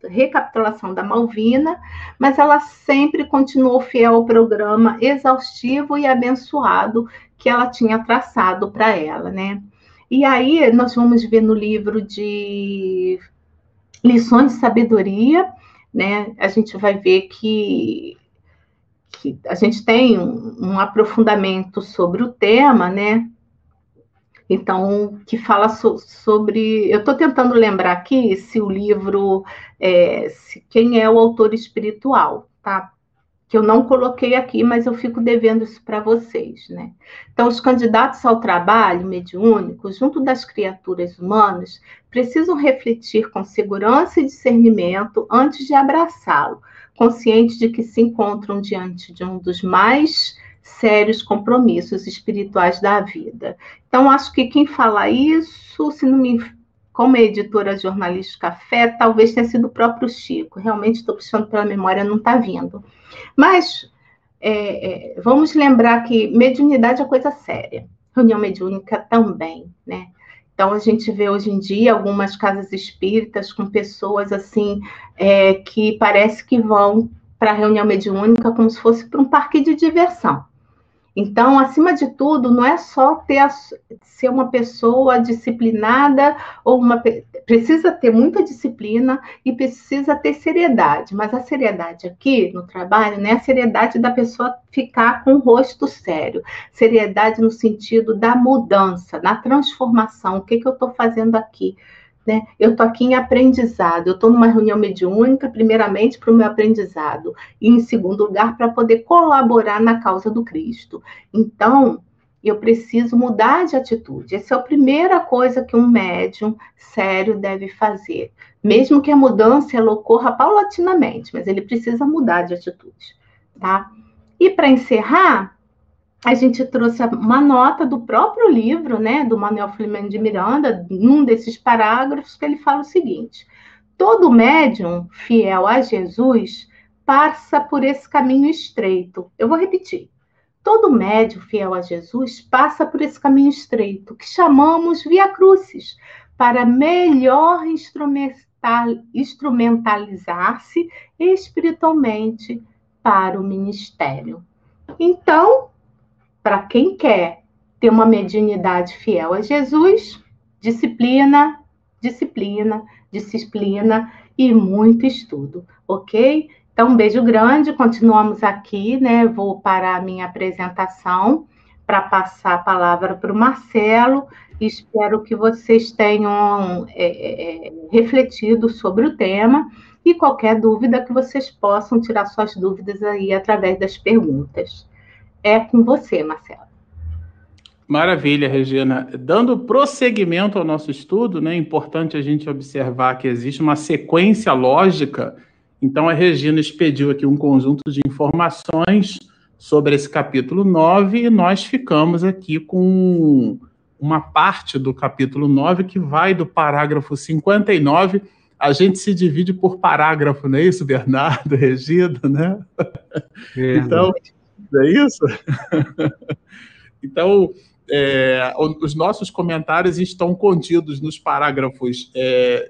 recapitulação da Malvina, mas ela sempre continuou fiel ao programa exaustivo e abençoado que ela tinha traçado para ela, né? E aí nós vamos ver no livro de lições de sabedoria, né? A gente vai ver que, que a gente tem um, um aprofundamento sobre o tema, né? Então, que fala so, sobre. Eu estou tentando lembrar aqui se o livro. É, se, quem é o autor espiritual, tá? Que eu não coloquei aqui, mas eu fico devendo isso para vocês, né? Então, os candidatos ao trabalho mediúnico, junto das criaturas humanas, precisam refletir com segurança e discernimento antes de abraçá-lo, conscientes de que se encontram diante de um dos mais sérios compromissos espirituais da vida. Então, acho que quem fala isso, se não me como editora jornalística Fé, talvez tenha sido o próprio Chico. Realmente estou puxando pela memória, não está vindo. Mas é, é, vamos lembrar que mediunidade é coisa séria. Reunião mediúnica também, né? Então a gente vê hoje em dia algumas casas espíritas com pessoas assim é, que parece que vão para a reunião mediúnica como se fosse para um parque de diversão. Então, acima de tudo, não é só ter a, ser uma pessoa disciplinada ou uma precisa ter muita disciplina e precisa ter seriedade. Mas a seriedade aqui no trabalho não é a seriedade da pessoa ficar com o rosto sério. Seriedade no sentido da mudança, da transformação. O que, que eu estou fazendo aqui? Né? Eu estou aqui em aprendizado, eu estou numa reunião mediúnica, primeiramente, para o meu aprendizado, e em segundo lugar, para poder colaborar na causa do Cristo. Então, eu preciso mudar de atitude. Essa é a primeira coisa que um médium sério deve fazer. Mesmo que a mudança ela ocorra paulatinamente, mas ele precisa mudar de atitude, tá? E para encerrar, a gente trouxe uma nota do próprio livro, né, do Manuel Filomeno de Miranda, num desses parágrafos, que ele fala o seguinte: todo médium fiel a Jesus passa por esse caminho estreito. Eu vou repetir. Todo médium fiel a Jesus passa por esse caminho estreito, que chamamos via crucis, para melhor instrumentalizar-se espiritualmente para o ministério. Então, para quem quer ter uma mediunidade fiel a Jesus, disciplina, disciplina, disciplina e muito estudo, ok? Então, um beijo grande, continuamos aqui, né? Vou parar a minha apresentação para passar a palavra para o Marcelo. Espero que vocês tenham é, é, refletido sobre o tema e qualquer dúvida que vocês possam tirar suas dúvidas aí através das perguntas é com você, Marcelo. Maravilha, Regina. Dando prosseguimento ao nosso estudo, né, é importante a gente observar que existe uma sequência lógica. Então, a Regina expediu aqui um conjunto de informações sobre esse capítulo 9 e nós ficamos aqui com uma parte do capítulo 9 que vai do parágrafo 59. A gente se divide por parágrafo, não é isso, Bernardo, [laughs] Regina, né? É, então, não é isso? [laughs] então, é, os nossos comentários estão contidos nos parágrafos é,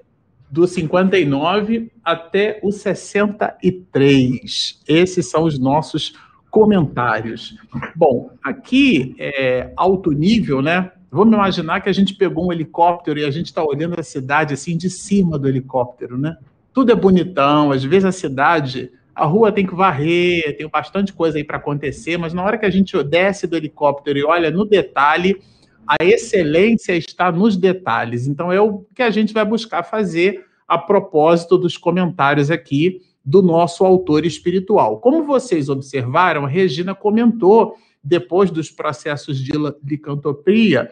do 59 até o 63. Esses são os nossos comentários. Bom, aqui é alto nível, né? Vamos imaginar que a gente pegou um helicóptero e a gente está olhando a cidade assim de cima do helicóptero, né? Tudo é bonitão, às vezes a cidade a rua tem que varrer, tem bastante coisa aí para acontecer, mas na hora que a gente desce do helicóptero e olha no detalhe, a excelência está nos detalhes. Então é o que a gente vai buscar fazer a propósito dos comentários aqui do nosso autor espiritual. Como vocês observaram, Regina comentou depois dos processos de licantropia,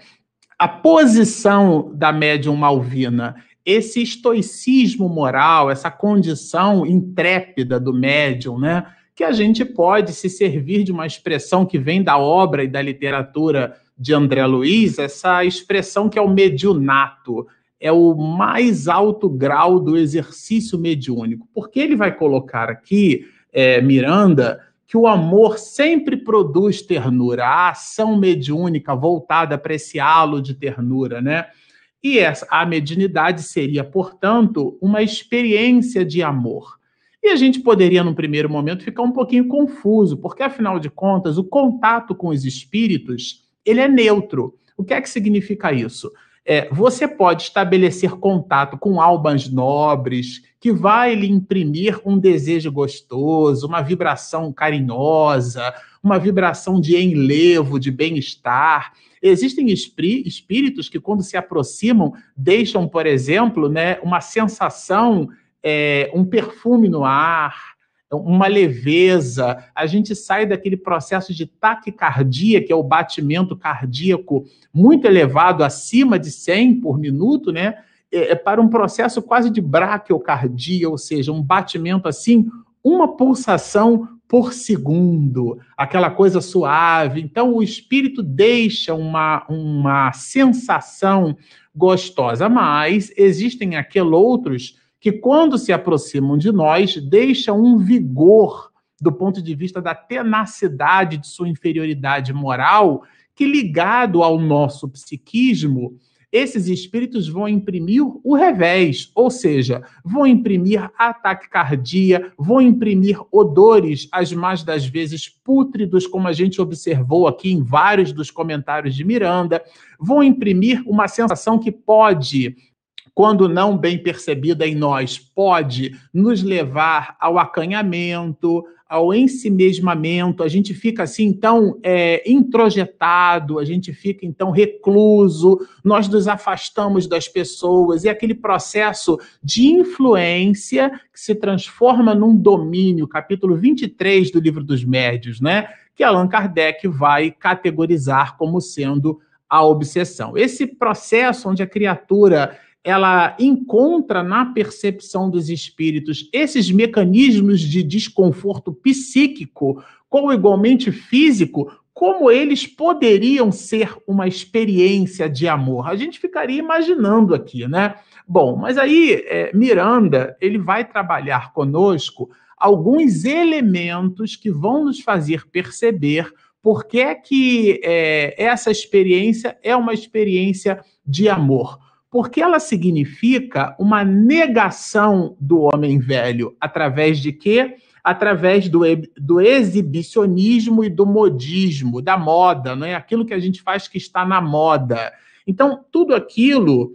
a posição da médium Malvina esse estoicismo moral, essa condição intrépida do médium, né? Que a gente pode se servir de uma expressão que vem da obra e da literatura de André Luiz, essa expressão que é o mediunato, é o mais alto grau do exercício mediúnico. Porque ele vai colocar aqui, é, Miranda, que o amor sempre produz ternura, a ação mediúnica voltada para esse halo de ternura, né? E essa, a mediunidade seria, portanto, uma experiência de amor. E a gente poderia, num primeiro momento, ficar um pouquinho confuso, porque, afinal de contas, o contato com os espíritos ele é neutro. O que é que significa isso? É, você pode estabelecer contato com almas nobres, que vai lhe imprimir um desejo gostoso, uma vibração carinhosa, uma vibração de enlevo, de bem-estar Existem espíritos que, quando se aproximam, deixam, por exemplo, né, uma sensação, é, um perfume no ar, uma leveza, a gente sai daquele processo de taquicardia, que é o batimento cardíaco muito elevado, acima de 100 por minuto, né? É, é para um processo quase de braquiocardia, ou seja, um batimento assim, uma pulsação por segundo, aquela coisa suave. Então, o espírito deixa uma, uma sensação gostosa, mas existem aqueles outros que, quando se aproximam de nós, deixam um vigor do ponto de vista da tenacidade de sua inferioridade moral, que ligado ao nosso psiquismo, esses espíritos vão imprimir o revés, ou seja, vão imprimir ataque cardíaco, vão imprimir odores, as mais das vezes pútridos, como a gente observou aqui em vários dos comentários de Miranda, vão imprimir uma sensação que pode quando não bem percebida em nós, pode nos levar ao acanhamento, ao ensimesmamento, a gente fica assim, então, é, introjetado, a gente fica, então, recluso, nós nos afastamos das pessoas, e aquele processo de influência que se transforma num domínio, capítulo 23 do livro dos médios, né? Que Allan Kardec vai categorizar como sendo a obsessão. Esse processo onde a criatura ela encontra na percepção dos espíritos esses mecanismos de desconforto psíquico, como igualmente físico, como eles poderiam ser uma experiência de amor. A gente ficaria imaginando aqui, né? Bom, mas aí é, Miranda ele vai trabalhar conosco alguns elementos que vão nos fazer perceber por que é que é, essa experiência é uma experiência de amor porque ela significa uma negação do homem velho. Através de quê? Através do, do exibicionismo e do modismo, da moda, não é? Aquilo que a gente faz que está na moda. Então, tudo aquilo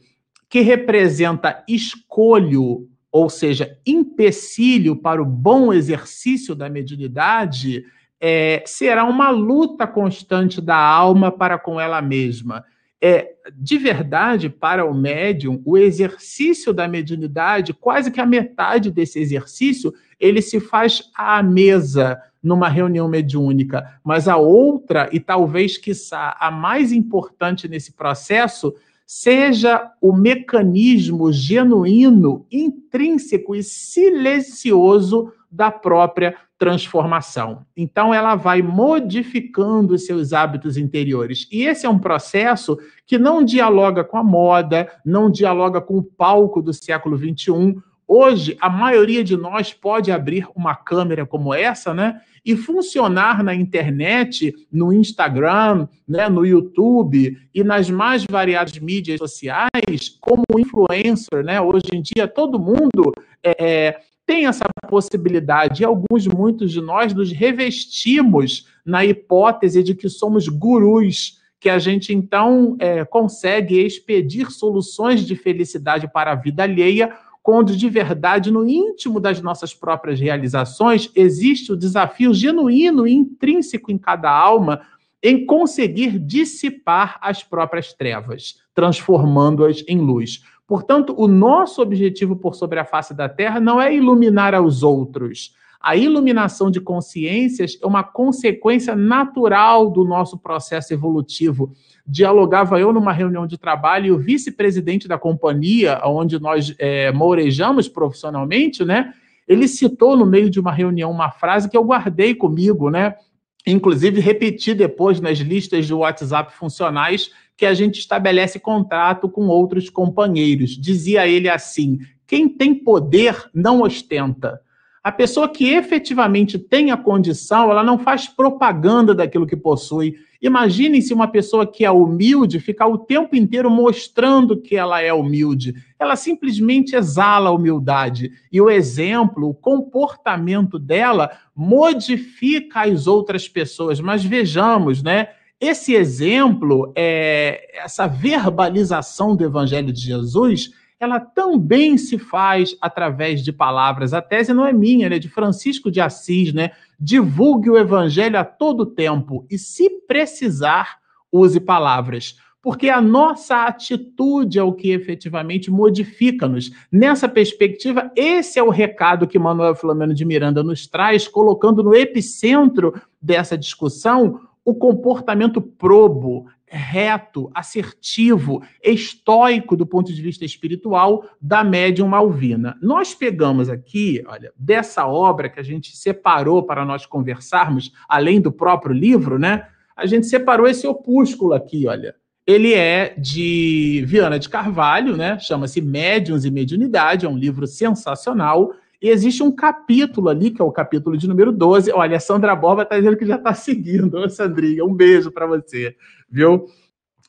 que representa escolho, ou seja, empecilho para o bom exercício da mediunidade, é, será uma luta constante da alma para com ela mesma é, de verdade, para o médium, o exercício da mediunidade, quase que a metade desse exercício, ele se faz à mesa numa reunião mediúnica, mas a outra, e talvez quiçá a mais importante nesse processo, seja o mecanismo genuíno, intrínseco e silencioso da própria transformação. Então, ela vai modificando seus hábitos interiores. E esse é um processo que não dialoga com a moda, não dialoga com o palco do século XXI. Hoje, a maioria de nós pode abrir uma câmera como essa, né? E funcionar na internet, no Instagram, né, no YouTube e nas mais variadas mídias sociais como influencer, né? Hoje em dia, todo mundo é, é tem essa possibilidade, e alguns, muitos de nós, nos revestimos na hipótese de que somos gurus, que a gente então é, consegue expedir soluções de felicidade para a vida alheia, quando de verdade, no íntimo das nossas próprias realizações, existe o desafio genuíno e intrínseco em cada alma em conseguir dissipar as próprias trevas, transformando-as em luz. Portanto, o nosso objetivo por sobre a face da Terra não é iluminar aos outros. A iluminação de consciências é uma consequência natural do nosso processo evolutivo. Dialogava eu numa reunião de trabalho e o vice-presidente da companhia, onde nós é, mourejamos profissionalmente, né? Ele citou no meio de uma reunião uma frase que eu guardei comigo, né? Inclusive repeti depois nas listas de WhatsApp funcionais que a gente estabelece contrato com outros companheiros. Dizia ele assim: quem tem poder não ostenta. A pessoa que efetivamente tem a condição, ela não faz propaganda daquilo que possui. Imaginem se uma pessoa que é humilde ficar o tempo inteiro mostrando que ela é humilde. Ela simplesmente exala a humildade. E o exemplo, o comportamento dela modifica as outras pessoas. Mas vejamos, né? Esse exemplo, é, essa verbalização do Evangelho de Jesus, ela também se faz através de palavras. A tese não é minha, é de Francisco de Assis, né? Divulgue o Evangelho a todo tempo e, se precisar, use palavras porque a nossa atitude é o que efetivamente modifica-nos. Nessa perspectiva, esse é o recado que Manuel Filomeno de Miranda nos traz, colocando no epicentro dessa discussão o comportamento probo, reto, assertivo, estoico do ponto de vista espiritual da médium Malvina. Nós pegamos aqui, olha, dessa obra que a gente separou para nós conversarmos, além do próprio livro, né? A gente separou esse opúsculo aqui, olha, ele é de Viana de Carvalho, né? Chama-se Médiuns e Mediunidade, é um livro sensacional. E existe um capítulo ali, que é o capítulo de número 12. Olha, a Sandra Borba está dizendo que já está [laughs] seguindo. Ô, Sandrinha, um beijo para você, viu?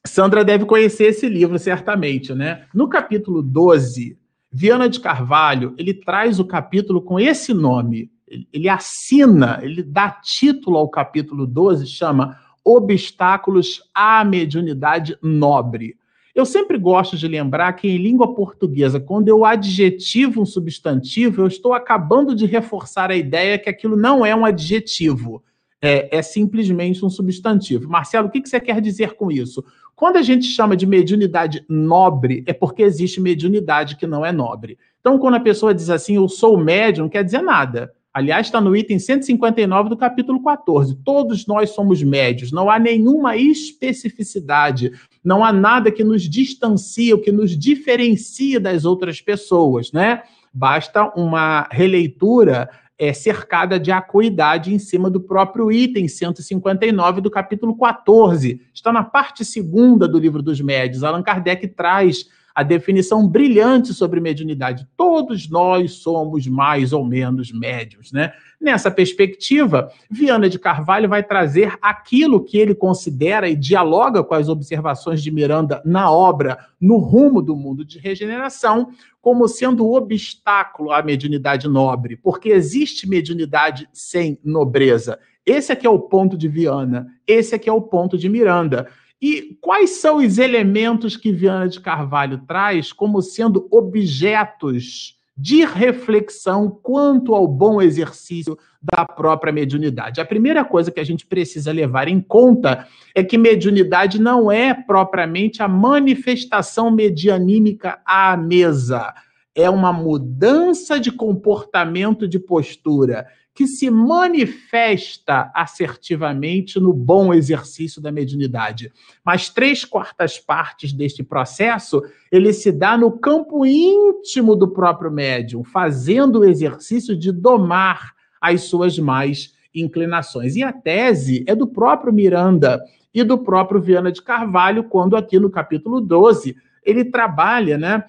Sandra deve conhecer esse livro, certamente, né? No capítulo 12, Viana de Carvalho, ele traz o capítulo com esse nome. Ele assina, ele dá título ao capítulo 12, chama obstáculos à mediunidade nobre. Eu sempre gosto de lembrar que em língua portuguesa, quando eu adjetivo um substantivo, eu estou acabando de reforçar a ideia que aquilo não é um adjetivo, é, é simplesmente um substantivo. Marcelo, o que, que você quer dizer com isso? Quando a gente chama de mediunidade nobre, é porque existe mediunidade que não é nobre. Então, quando a pessoa diz assim, eu sou médium, não quer dizer nada. Aliás, está no item 159 do capítulo 14. Todos nós somos médios, não há nenhuma especificidade, não há nada que nos distancie, que nos diferencie das outras pessoas, né? Basta uma releitura é, cercada de acuidade em cima do próprio item 159 do capítulo 14. Está na parte segunda do livro dos médios. Allan Kardec traz a definição brilhante sobre mediunidade. Todos nós somos mais ou menos médios, né? Nessa perspectiva, Viana de Carvalho vai trazer aquilo que ele considera e dialoga com as observações de Miranda na obra No Rumo do Mundo de Regeneração, como sendo o obstáculo à mediunidade nobre, porque existe mediunidade sem nobreza. Esse aqui é o ponto de Viana, esse aqui é o ponto de Miranda. E quais são os elementos que Viana de Carvalho traz como sendo objetos de reflexão quanto ao bom exercício da própria mediunidade? A primeira coisa que a gente precisa levar em conta é que mediunidade não é propriamente a manifestação medianímica à mesa. É uma mudança de comportamento, de postura que se manifesta assertivamente no bom exercício da mediunidade. Mas três quartas partes deste processo, ele se dá no campo íntimo do próprio médium, fazendo o exercício de domar as suas mais inclinações. E a tese é do próprio Miranda e do próprio Viana de Carvalho, quando aqui no capítulo 12 ele trabalha, né,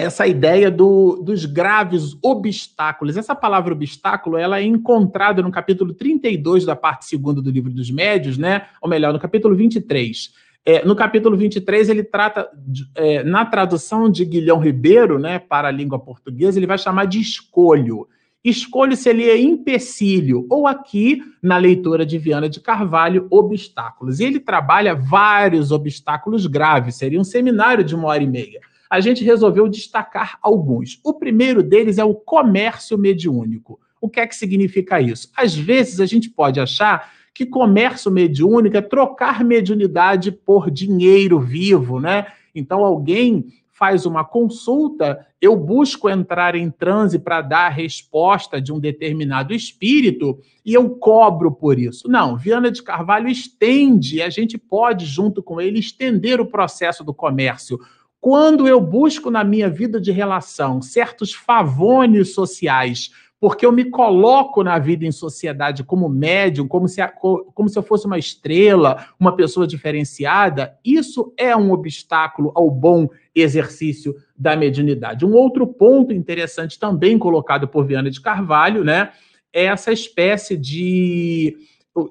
essa ideia do, dos graves obstáculos. Essa palavra obstáculo ela é encontrada no capítulo 32 da parte segunda do livro dos médios, né? ou melhor, no capítulo 23. É, no capítulo 23, ele trata, é, na tradução de Guilhão Ribeiro né, para a língua portuguesa, ele vai chamar de escolho. Escolho se ele é empecilho, ou aqui, na leitura de Viana de Carvalho, obstáculos. E ele trabalha vários obstáculos graves, seria um seminário de uma hora e meia a gente resolveu destacar alguns. O primeiro deles é o comércio mediúnico. O que é que significa isso? Às vezes a gente pode achar que comércio mediúnico é trocar mediunidade por dinheiro vivo, né? Então alguém faz uma consulta, eu busco entrar em transe para dar a resposta de um determinado espírito e eu cobro por isso. Não, Viana de Carvalho estende, a gente pode, junto com ele, estender o processo do comércio. Quando eu busco na minha vida de relação certos favores sociais, porque eu me coloco na vida em sociedade como médium, como se, como se eu fosse uma estrela, uma pessoa diferenciada, isso é um obstáculo ao bom exercício da mediunidade. Um outro ponto interessante também colocado por Viana de Carvalho, né, é essa espécie de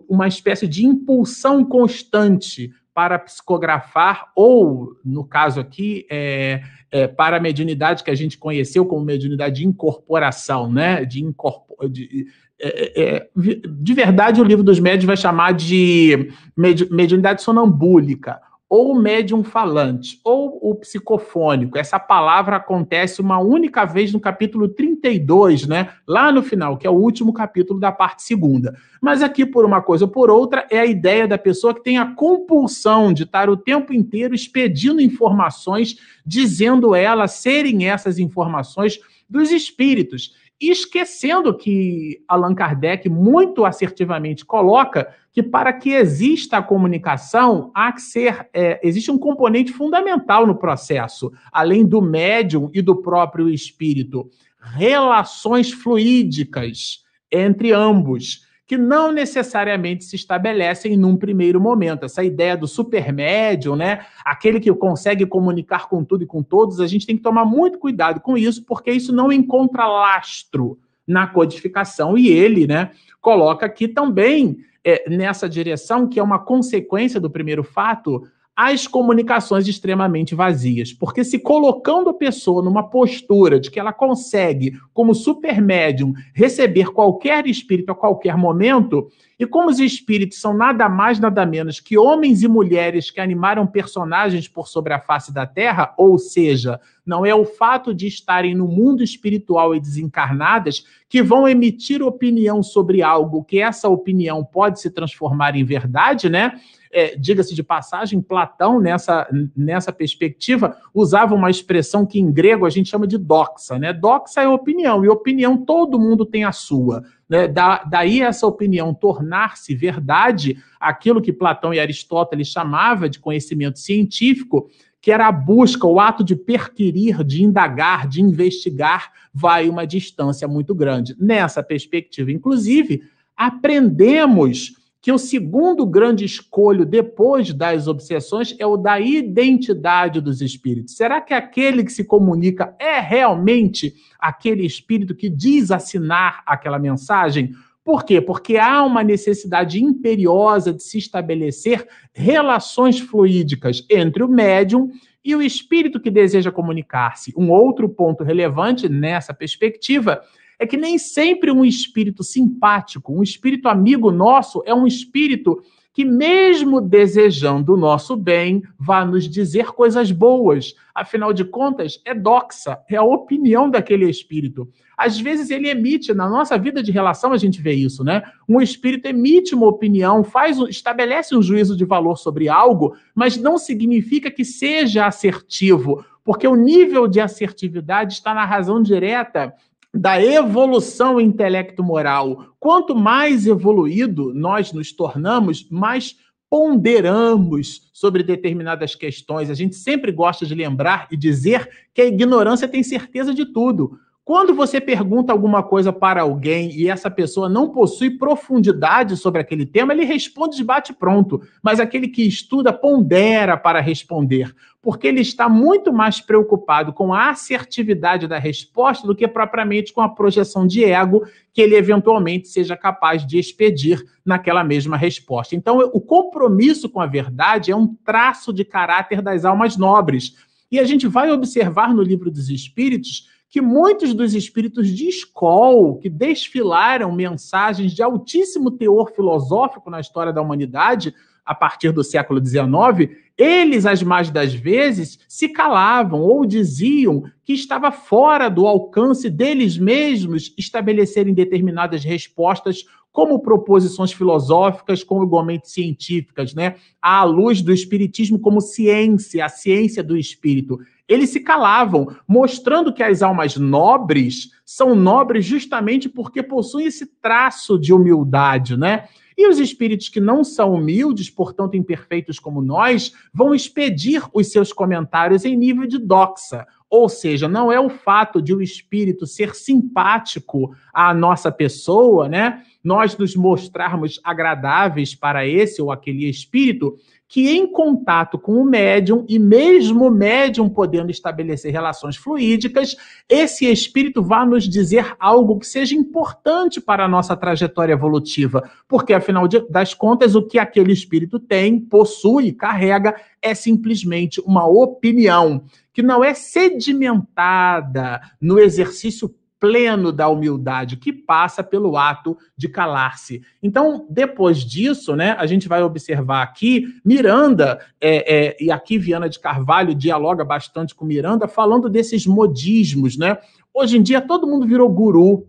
uma espécie de impulsão constante para psicografar, ou, no caso aqui, é, é, para a mediunidade que a gente conheceu como mediunidade de incorporação, né? De, incorpor, de, é, é, é de verdade, o livro dos médios vai chamar de mediunidade sonambúlica, ou o médium falante, ou o psicofônico. Essa palavra acontece uma única vez no capítulo 32, né? Lá no final, que é o último capítulo da parte segunda. Mas aqui, por uma coisa ou por outra, é a ideia da pessoa que tem a compulsão de estar o tempo inteiro expedindo informações, dizendo ela serem essas informações dos espíritos esquecendo que Allan Kardec muito assertivamente coloca que para que exista a comunicação, há que ser, é, existe um componente fundamental no processo, além do médium e do próprio espírito, relações fluídicas entre ambos que não necessariamente se estabelecem num primeiro momento. Essa ideia do supermédium, né? Aquele que consegue comunicar com tudo e com todos, a gente tem que tomar muito cuidado com isso, porque isso não encontra lastro na codificação. E ele, né, coloca aqui também é, nessa direção, que é uma consequência do primeiro fato, as comunicações extremamente vazias. Porque se colocando a pessoa numa postura de que ela consegue, como super médium, receber qualquer espírito a qualquer momento, e como os espíritos são nada mais, nada menos que homens e mulheres que animaram personagens por sobre a face da Terra, ou seja, não é o fato de estarem no mundo espiritual e desencarnadas que vão emitir opinião sobre algo que essa opinião pode se transformar em verdade, né? É, diga-se de passagem, Platão, nessa, nessa perspectiva, usava uma expressão que em grego a gente chama de doxa. Né? Doxa é opinião, e opinião todo mundo tem a sua. Né? Da, daí essa opinião tornar-se verdade, aquilo que Platão e Aristóteles chamava de conhecimento científico, que era a busca, o ato de perquirir, de indagar, de investigar, vai uma distância muito grande. Nessa perspectiva, inclusive, aprendemos que o segundo grande escolho depois das obsessões é o da identidade dos espíritos. Será que aquele que se comunica é realmente aquele espírito que diz assinar aquela mensagem? Por quê? Porque há uma necessidade imperiosa de se estabelecer relações fluídicas entre o médium e o espírito que deseja comunicar-se. Um outro ponto relevante nessa perspectiva é que nem sempre um espírito simpático, um espírito amigo nosso, é um espírito que, mesmo desejando o nosso bem, vá nos dizer coisas boas. Afinal de contas, é doxa, é a opinião daquele espírito. Às vezes ele emite, na nossa vida de relação a gente vê isso, né? Um espírito emite uma opinião, faz, estabelece um juízo de valor sobre algo, mas não significa que seja assertivo, porque o nível de assertividade está na razão direta da evolução intelecto-moral. Quanto mais evoluído nós nos tornamos, mais ponderamos sobre determinadas questões. A gente sempre gosta de lembrar e dizer que a ignorância tem certeza de tudo. Quando você pergunta alguma coisa para alguém e essa pessoa não possui profundidade sobre aquele tema, ele responde de bate-pronto. Mas aquele que estuda pondera para responder, porque ele está muito mais preocupado com a assertividade da resposta do que propriamente com a projeção de ego que ele eventualmente seja capaz de expedir naquela mesma resposta. Então, o compromisso com a verdade é um traço de caráter das almas nobres. E a gente vai observar no livro dos Espíritos que muitos dos espíritos de escola que desfilaram mensagens de altíssimo teor filosófico na história da humanidade a partir do século XIX, eles, as mais das vezes, se calavam ou diziam que estava fora do alcance deles mesmos estabelecerem determinadas respostas como proposições filosóficas, como igualmente científicas, né? À luz do espiritismo como ciência, a ciência do espírito. Eles se calavam, mostrando que as almas nobres são nobres justamente porque possuem esse traço de humildade, né? E os espíritos que não são humildes, portanto imperfeitos como nós, vão expedir os seus comentários em nível de doxa. Ou seja, não é o fato de o espírito ser simpático à nossa pessoa, né? Nós nos mostrarmos agradáveis para esse ou aquele espírito, que em contato com o médium, e mesmo o médium podendo estabelecer relações fluídicas, esse espírito vai nos dizer algo que seja importante para a nossa trajetória evolutiva, porque afinal das contas, o que aquele espírito tem, possui, carrega, é simplesmente uma opinião que não é sedimentada no exercício pleno da humildade, que passa pelo ato de calar-se. Então, depois disso, né, a gente vai observar aqui Miranda, é, é, e aqui Viana de Carvalho dialoga bastante com Miranda, falando desses modismos. Né? Hoje em dia, todo mundo virou guru.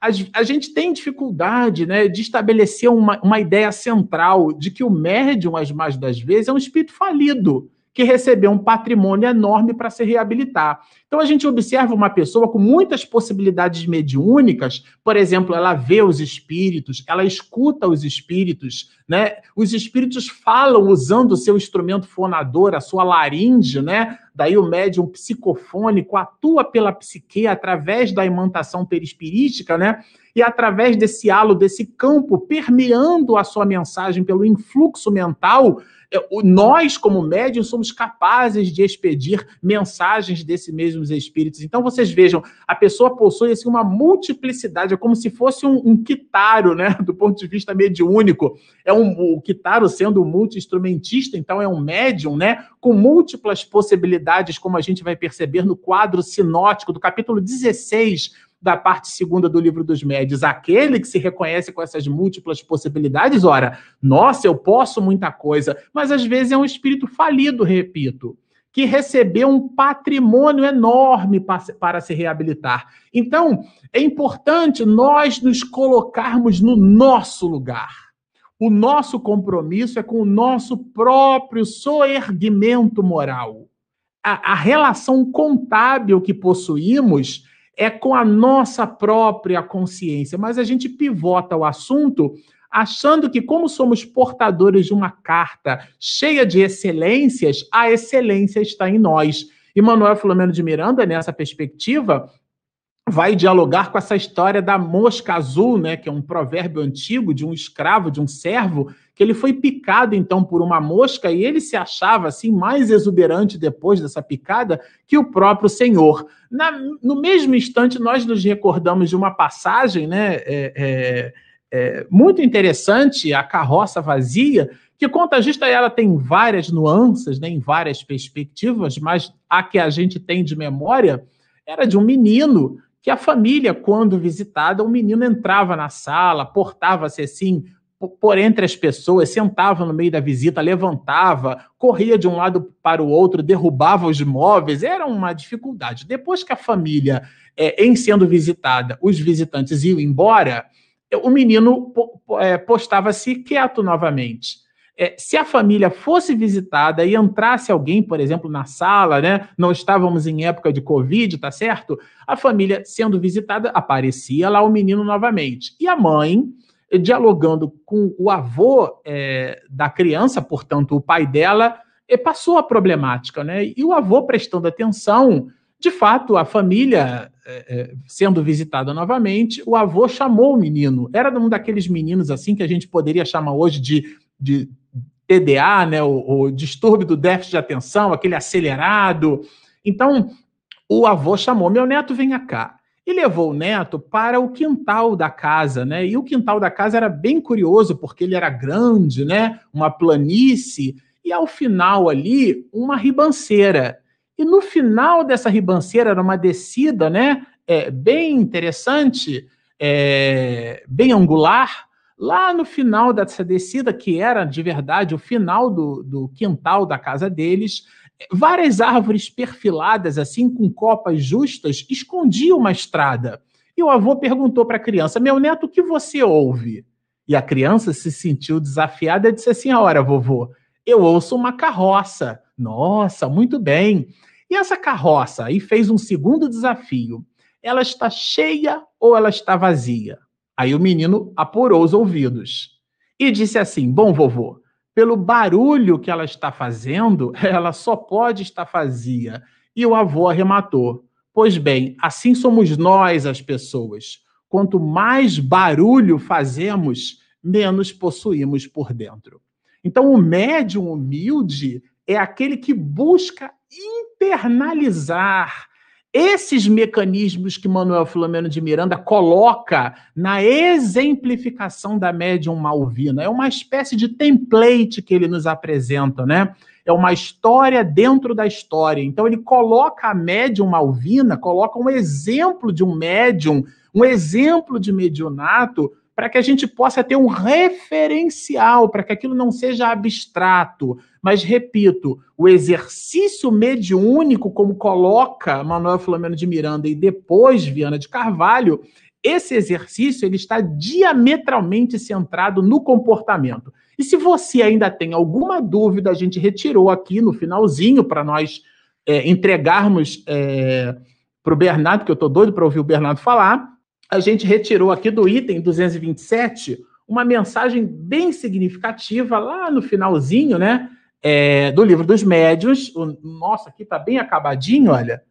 A, a gente tem dificuldade né, de estabelecer uma, uma ideia central de que o médium, as mais das vezes, é um espírito falido que recebeu um patrimônio enorme para se reabilitar. Então a gente observa uma pessoa com muitas possibilidades mediúnicas, por exemplo, ela vê os espíritos, ela escuta os espíritos, né? Os espíritos falam usando o seu instrumento fonador, a sua laringe, né? Daí o médium psicofônico atua pela psique através da imantação perispirítica, né? E através desse halo, desse campo, permeando a sua mensagem pelo influxo mental, é, nós, como médiums, somos capazes de expedir mensagens desses mesmos espíritos. Então, vocês vejam, a pessoa possui assim, uma multiplicidade, é como se fosse um, um quitaro, né? [laughs] Do ponto de vista mediúnico. É um, o quitaro sendo um multi-instrumentista, então é um médium, né? Com múltiplas possibilidades, como a gente vai perceber no quadro sinótico do capítulo 16 da parte segunda do livro dos médios, aquele que se reconhece com essas múltiplas possibilidades, ora, nossa, eu posso muita coisa, mas às vezes é um espírito falido, repito, que recebeu um patrimônio enorme para se reabilitar. Então, é importante nós nos colocarmos no nosso lugar. O nosso compromisso é com o nosso próprio soerguimento moral. A, a relação contábil que possuímos é com a nossa própria consciência, mas a gente pivota o assunto achando que, como somos portadores de uma carta cheia de excelências, a excelência está em nós. E Manuel Filomeno de Miranda, nessa perspectiva, vai dialogar com essa história da mosca azul, né, que é um provérbio antigo de um escravo, de um servo, que ele foi picado então por uma mosca e ele se achava assim mais exuberante depois dessa picada que o próprio Senhor. Na, no mesmo instante nós nos recordamos de uma passagem, né, é, é, é, muito interessante, a carroça vazia, que contagista ela tem várias nuances, né, em várias perspectivas, mas a que a gente tem de memória era de um menino que a família, quando visitada, o menino entrava na sala, portava-se assim por entre as pessoas, sentava no meio da visita, levantava, corria de um lado para o outro, derrubava os móveis, era uma dificuldade. Depois que a família, é, em sendo visitada, os visitantes iam embora, o menino é, postava-se quieto novamente é, se a família fosse visitada e entrasse alguém, por exemplo, na sala, né? Não estávamos em época de Covid, tá certo? A família sendo visitada, aparecia lá o menino novamente. E a mãe, dialogando com o avô é, da criança, portanto, o pai dela, passou a problemática, né? E o avô prestando atenção, de fato, a família é, é, sendo visitada novamente, o avô chamou o menino. Era um daqueles meninos assim que a gente poderia chamar hoje de, de TDA, né, o, o distúrbio do déficit de atenção, aquele acelerado. Então, o avô chamou: meu neto, venha cá. E levou o neto para o quintal da casa, né? E o quintal da casa era bem curioso, porque ele era grande, né? Uma planície, e ao final ali, uma ribanceira. E no final dessa ribanceira era uma descida, né? É, bem interessante, é, bem angular, Lá no final dessa descida, que era de verdade o final do, do quintal da casa deles, várias árvores perfiladas, assim, com copas justas, escondiam uma estrada. E o avô perguntou para a criança: Meu neto, o que você ouve? E a criança se sentiu desafiada e disse assim: Ora, vovô, eu ouço uma carroça. Nossa, muito bem. E essa carroça aí fez um segundo desafio. Ela está cheia ou ela está vazia? Aí o menino apurou os ouvidos e disse assim: Bom, vovô, pelo barulho que ela está fazendo, [laughs] ela só pode estar vazia. E o avô arrematou: Pois bem, assim somos nós, as pessoas. Quanto mais barulho fazemos, menos possuímos por dentro. Então, o médium humilde é aquele que busca internalizar esses mecanismos que Manuel Filomeno de Miranda coloca na exemplificação da médium Malvina. É uma espécie de template que ele nos apresenta, né? É uma história dentro da história. Então ele coloca a médium Malvina, coloca um exemplo de um médium, um exemplo de mediunato para que a gente possa ter um referencial, para que aquilo não seja abstrato. Mas, repito, o exercício mediúnico, como coloca Manuel Filomeno de Miranda e depois Viana de Carvalho, esse exercício ele está diametralmente centrado no comportamento. E se você ainda tem alguma dúvida, a gente retirou aqui no finalzinho para nós é, entregarmos é, para o Bernardo, que eu estou doido para ouvir o Bernardo falar a gente retirou aqui do item 227 uma mensagem bem significativa lá no finalzinho, né? É, do livro dos médios. O nosso aqui está bem acabadinho, olha.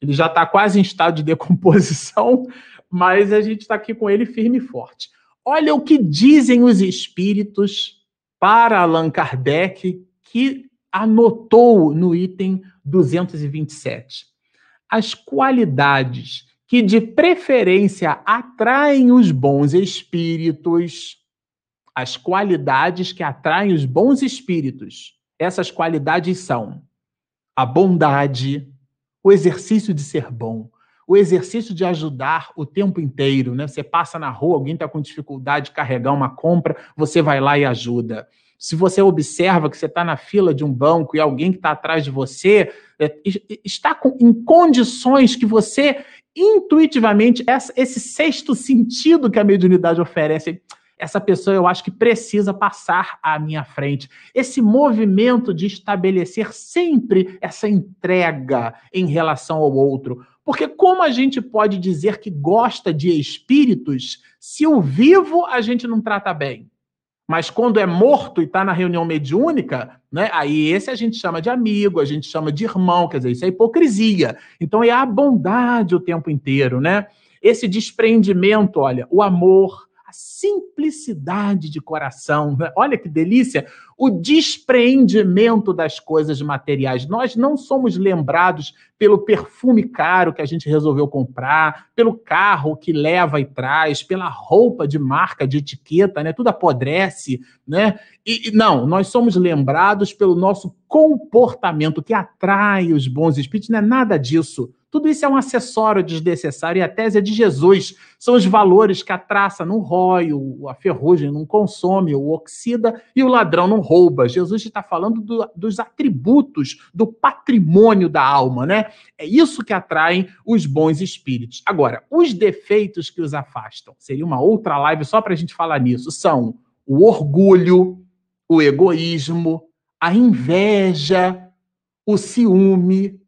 Ele já está quase em estado de [laughs] decomposição, mas a gente está aqui com ele firme e forte. Olha o que dizem os espíritos para Allan Kardec, que anotou no item 227. As qualidades que de preferência atraem os bons espíritos, as qualidades que atraem os bons espíritos. Essas qualidades são a bondade, o exercício de ser bom, o exercício de ajudar o tempo inteiro, né? Você passa na rua, alguém está com dificuldade de carregar uma compra, você vai lá e ajuda. Se você observa que você está na fila de um banco e alguém que está atrás de você é, está com, em condições que você intuitivamente, essa, esse sexto sentido que a mediunidade oferece, essa pessoa eu acho que precisa passar à minha frente. Esse movimento de estabelecer sempre essa entrega em relação ao outro. Porque como a gente pode dizer que gosta de espíritos se o vivo a gente não trata bem? Mas quando é morto e está na reunião mediúnica, né, aí esse a gente chama de amigo, a gente chama de irmão, quer dizer, isso é hipocrisia. Então é a bondade o tempo inteiro, né? Esse desprendimento, olha, o amor, a simplicidade de coração. Né? Olha que delícia! O despreendimento das coisas materiais. Nós não somos lembrados pelo perfume caro que a gente resolveu comprar, pelo carro que leva e traz, pela roupa de marca, de etiqueta, né? Tudo apodrece, né? E não, nós somos lembrados pelo nosso comportamento que atrai os bons espíritos. Não é nada disso. Tudo isso é um acessório desnecessário e a tese é de Jesus. São os valores que a traça não rói, a ferrugem não consome, o oxida e o ladrão não rouba. Jesus está falando do, dos atributos, do patrimônio da alma, né? É isso que atraem os bons espíritos. Agora, os defeitos que os afastam, seria uma outra live só para a gente falar nisso, são o orgulho, o egoísmo, a inveja, o ciúme,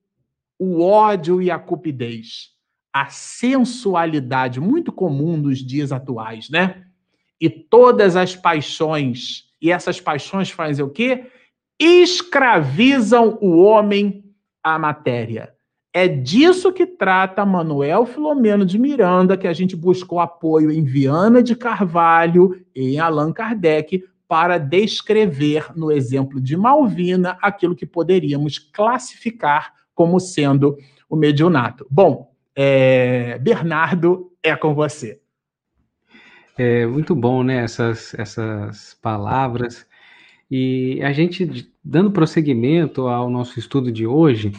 o ódio e a cupidez, a sensualidade muito comum nos dias atuais, né? E todas as paixões, e essas paixões fazem o quê? Escravizam o homem à matéria. É disso que trata Manuel Filomeno de Miranda, que a gente buscou apoio em Viana de Carvalho e em Allan Kardec para descrever, no exemplo de Malvina, aquilo que poderíamos classificar como sendo o mediunato. Bom, é, Bernardo, é com você. É muito bom, né, essas, essas palavras. E a gente, dando prosseguimento ao nosso estudo de hoje,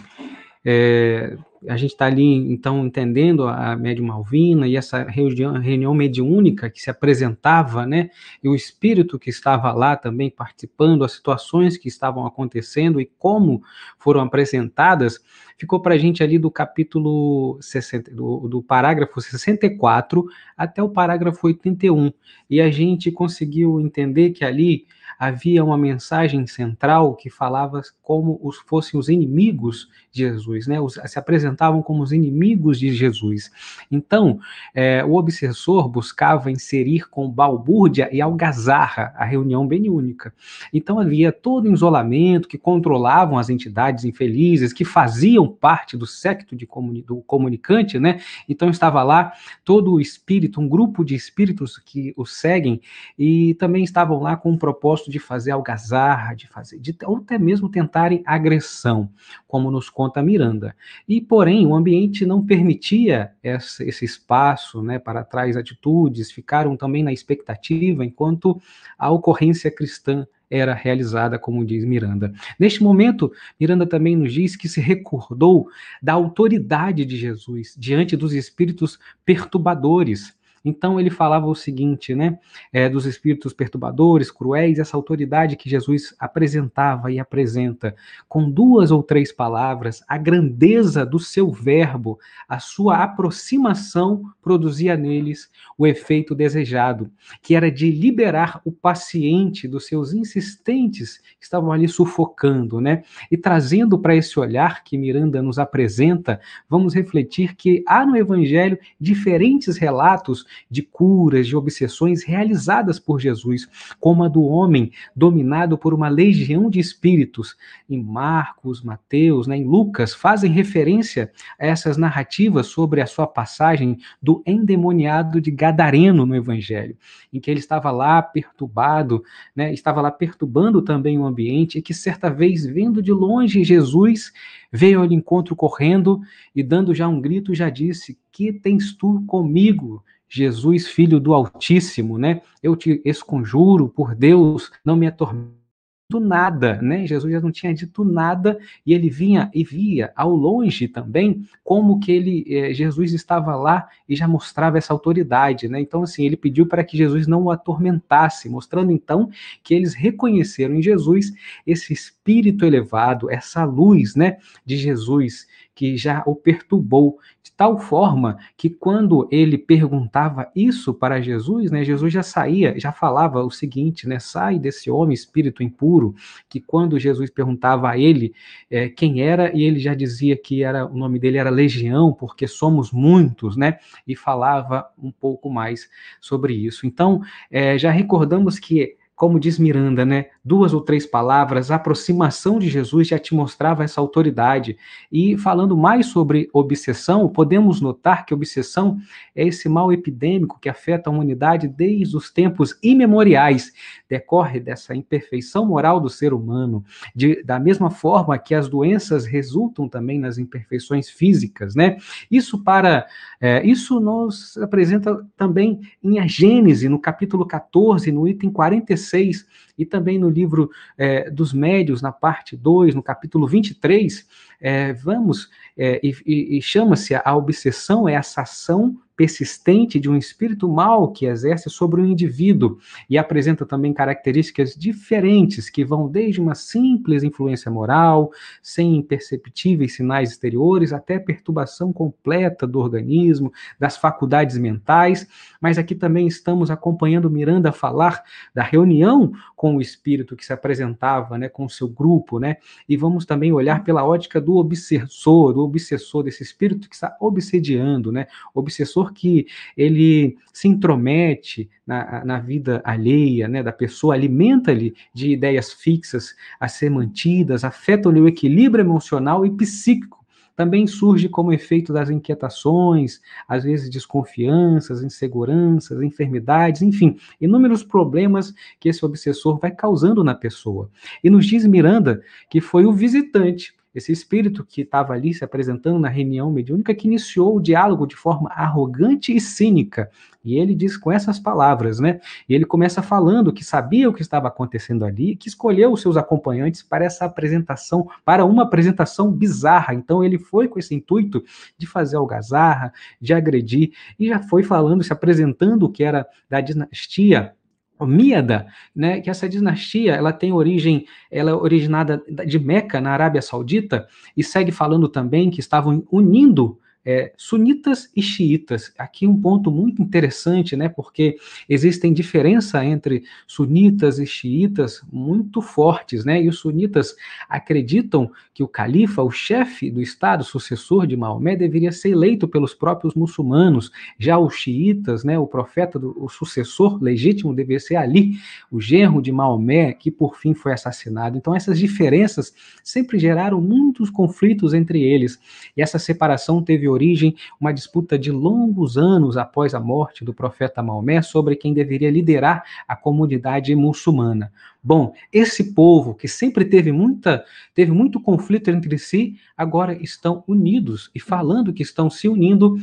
é, a gente está ali, então, entendendo a médium Malvina e essa reunião, reunião mediúnica que se apresentava, né, e o espírito que estava lá também participando, as situações que estavam acontecendo e como foram apresentadas, ficou para a gente ali do capítulo 60, do, do parágrafo 64 até o parágrafo 81, e a gente conseguiu entender que ali havia uma mensagem central que falava como os fossem os inimigos de Jesus, né? Os, se apresentavam como os inimigos de Jesus. Então, é, o obsessor buscava inserir com balbúrdia e algazarra a reunião beniúnica. Então havia todo um isolamento que controlavam as entidades infelizes que faziam parte do secto de comuni do comunicante, né? Então estava lá todo o espírito, um grupo de espíritos que o seguem e também estavam lá com o propósito de fazer algazarra, de fazer, de, ou até mesmo tentarem agressão, como nos conta Miranda. E, porém, Porém, o ambiente não permitia essa, esse espaço né, para trás atitudes, ficaram também na expectativa, enquanto a ocorrência cristã era realizada, como diz Miranda. Neste momento, Miranda também nos diz que se recordou da autoridade de Jesus diante dos espíritos perturbadores. Então ele falava o seguinte, né, é, dos espíritos perturbadores, cruéis, essa autoridade que Jesus apresentava e apresenta com duas ou três palavras, a grandeza do seu verbo, a sua aproximação produzia neles o efeito desejado, que era de liberar o paciente dos seus insistentes que estavam ali sufocando, né? E trazendo para esse olhar que Miranda nos apresenta, vamos refletir que há no evangelho diferentes relatos de curas, de obsessões realizadas por Jesus, como a do homem dominado por uma legião de espíritos. Em Marcos, Mateus, né, em Lucas, fazem referência a essas narrativas sobre a sua passagem do endemoniado de Gadareno no Evangelho, em que ele estava lá perturbado, né, estava lá perturbando também o ambiente, e que certa vez, vendo de longe Jesus, veio ao encontro correndo e, dando já um grito, já disse: Que tens tu comigo? Jesus, filho do Altíssimo, né? Eu te esconjuro por Deus, não me atormente nada, né? Jesus já não tinha dito nada e ele vinha e via ao longe também como que ele eh, Jesus estava lá e já mostrava essa autoridade, né? Então assim ele pediu para que Jesus não o atormentasse, mostrando então que eles reconheceram em Jesus esse espírito elevado, essa luz, né, de Jesus que já o perturbou de tal forma que quando ele perguntava isso para Jesus, né, Jesus já saía, já falava o seguinte, né, sai desse homem espírito impuro, que quando Jesus perguntava a ele é, quem era, e ele já dizia que era o nome dele era Legião, porque somos muitos, né, e falava um pouco mais sobre isso. Então, é, já recordamos que como diz Miranda, né, duas ou três palavras, a aproximação de Jesus já te mostrava essa autoridade. E falando mais sobre obsessão, podemos notar que obsessão é esse mal epidêmico que afeta a humanidade desde os tempos imemoriais. Decorre dessa imperfeição moral do ser humano, de, da mesma forma que as doenças resultam também nas imperfeições físicas, né? Isso para é, isso nos apresenta também em a Gênese, no capítulo 14, no item 46, e também no livro é, dos Médios, na parte 2, no capítulo 23, é, vamos, é, e, e, chama-se a obsessão, é essa ação persistente de um espírito mal que exerce sobre o indivíduo e apresenta também características diferentes que vão desde uma simples influência moral, sem imperceptíveis sinais exteriores, até perturbação completa do organismo, das faculdades mentais. Mas aqui também estamos acompanhando Miranda falar da reunião com o espírito que se apresentava, né, com o seu grupo, né? E vamos também olhar pela ótica do obsessor, do obsessor desse espírito que está obsediando, né? Obsessor que ele se intromete na, na vida alheia, né, da pessoa, alimenta-lhe de ideias fixas a ser mantidas, afeta-lhe o equilíbrio emocional e psíquico também surge como efeito das inquietações, às vezes desconfianças, inseguranças, enfermidades, enfim, inúmeros problemas que esse obsessor vai causando na pessoa. E nos diz Miranda que foi o visitante esse espírito que estava ali se apresentando na reunião mediúnica que iniciou o diálogo de forma arrogante e cínica. E ele diz com essas palavras, né? E ele começa falando que sabia o que estava acontecendo ali, que escolheu os seus acompanhantes para essa apresentação, para uma apresentação bizarra. Então ele foi com esse intuito de fazer algazarra, de agredir, e já foi falando, se apresentando o que era da dinastia Míada, né, que essa dinastia, ela tem origem, ela é originada de Meca, na Arábia Saudita, e segue falando também que estavam unindo é, sunitas e xiitas. Aqui um ponto muito interessante, né? Porque existem diferença entre sunitas e xiitas muito fortes, né? E os sunitas acreditam que o califa, o chefe do Estado, sucessor de Maomé, deveria ser eleito pelos próprios muçulmanos. Já os xiitas, né? O profeta, do, o sucessor legítimo deveria ser Ali, o genro de Maomé, que por fim foi assassinado. Então essas diferenças sempre geraram muitos conflitos entre eles. E essa separação teve origem uma disputa de longos anos após a morte do profeta Maomé sobre quem deveria liderar a comunidade muçulmana. Bom, esse povo que sempre teve muita, teve muito conflito entre si, agora estão unidos e falando que estão se unindo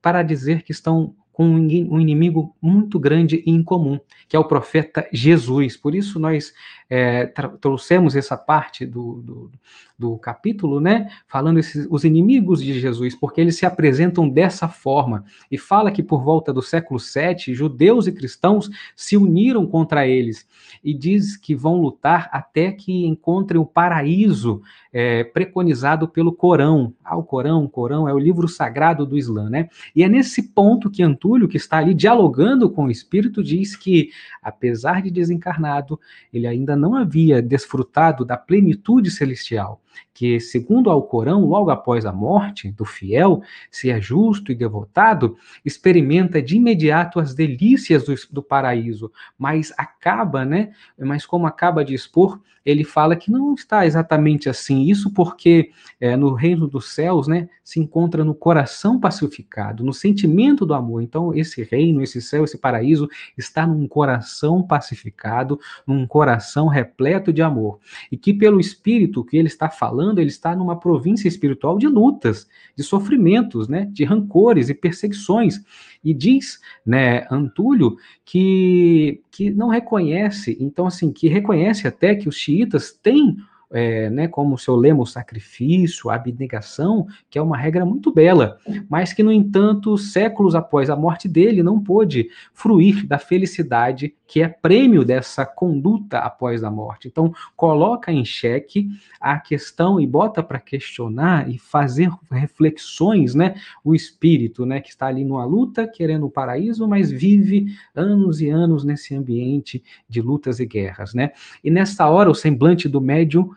para dizer que estão com um inimigo muito grande e incomum, que é o profeta Jesus. Por isso nós é, trouxemos essa parte do, do, do, capítulo, né, falando esses, os inimigos de Jesus, porque eles se apresentam dessa forma. E fala que por volta do século VII, judeus e cristãos se uniram contra eles. E diz que vão lutar até que encontrem o paraíso é, preconizado pelo Corão. Ah, o Corão, o Corão é o livro sagrado do Islã, né? E é nesse ponto que Antúlio, que está ali dialogando com o Espírito, diz que, apesar de desencarnado, ele ainda não havia desfrutado da plenitude celestial que, segundo ao Corão, logo após a morte do fiel, se é justo e devotado, experimenta de imediato as delícias do, do paraíso, mas acaba, né? Mas como acaba de expor, ele fala que não está exatamente assim. Isso porque é, no reino dos céus, né, se encontra no coração pacificado, no sentimento do amor. Então, esse reino, esse céu, esse paraíso está num coração pacificado, num coração repleto de amor. E que pelo Espírito que ele está falando, ele está numa província espiritual de lutas, de sofrimentos, né, de rancores e perseguições. E diz, né, Antúlio, que, que não reconhece, então assim, que reconhece até que os xiitas têm é, né, como o seu lema, o sacrifício, a abnegação, que é uma regra muito bela, mas que, no entanto, séculos após a morte dele, não pôde fruir da felicidade que é prêmio dessa conduta após a morte. Então, coloca em xeque a questão e bota para questionar e fazer reflexões, né, o espírito, né, que está ali numa luta, querendo o paraíso, mas vive anos e anos nesse ambiente de lutas e guerras, né? E nessa hora, o semblante do médium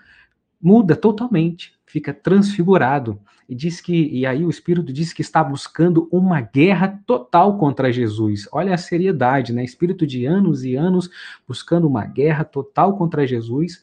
muda totalmente, fica transfigurado e diz que e aí o espírito diz que está buscando uma guerra total contra Jesus. Olha a seriedade, né? Espírito de anos e anos buscando uma guerra total contra Jesus.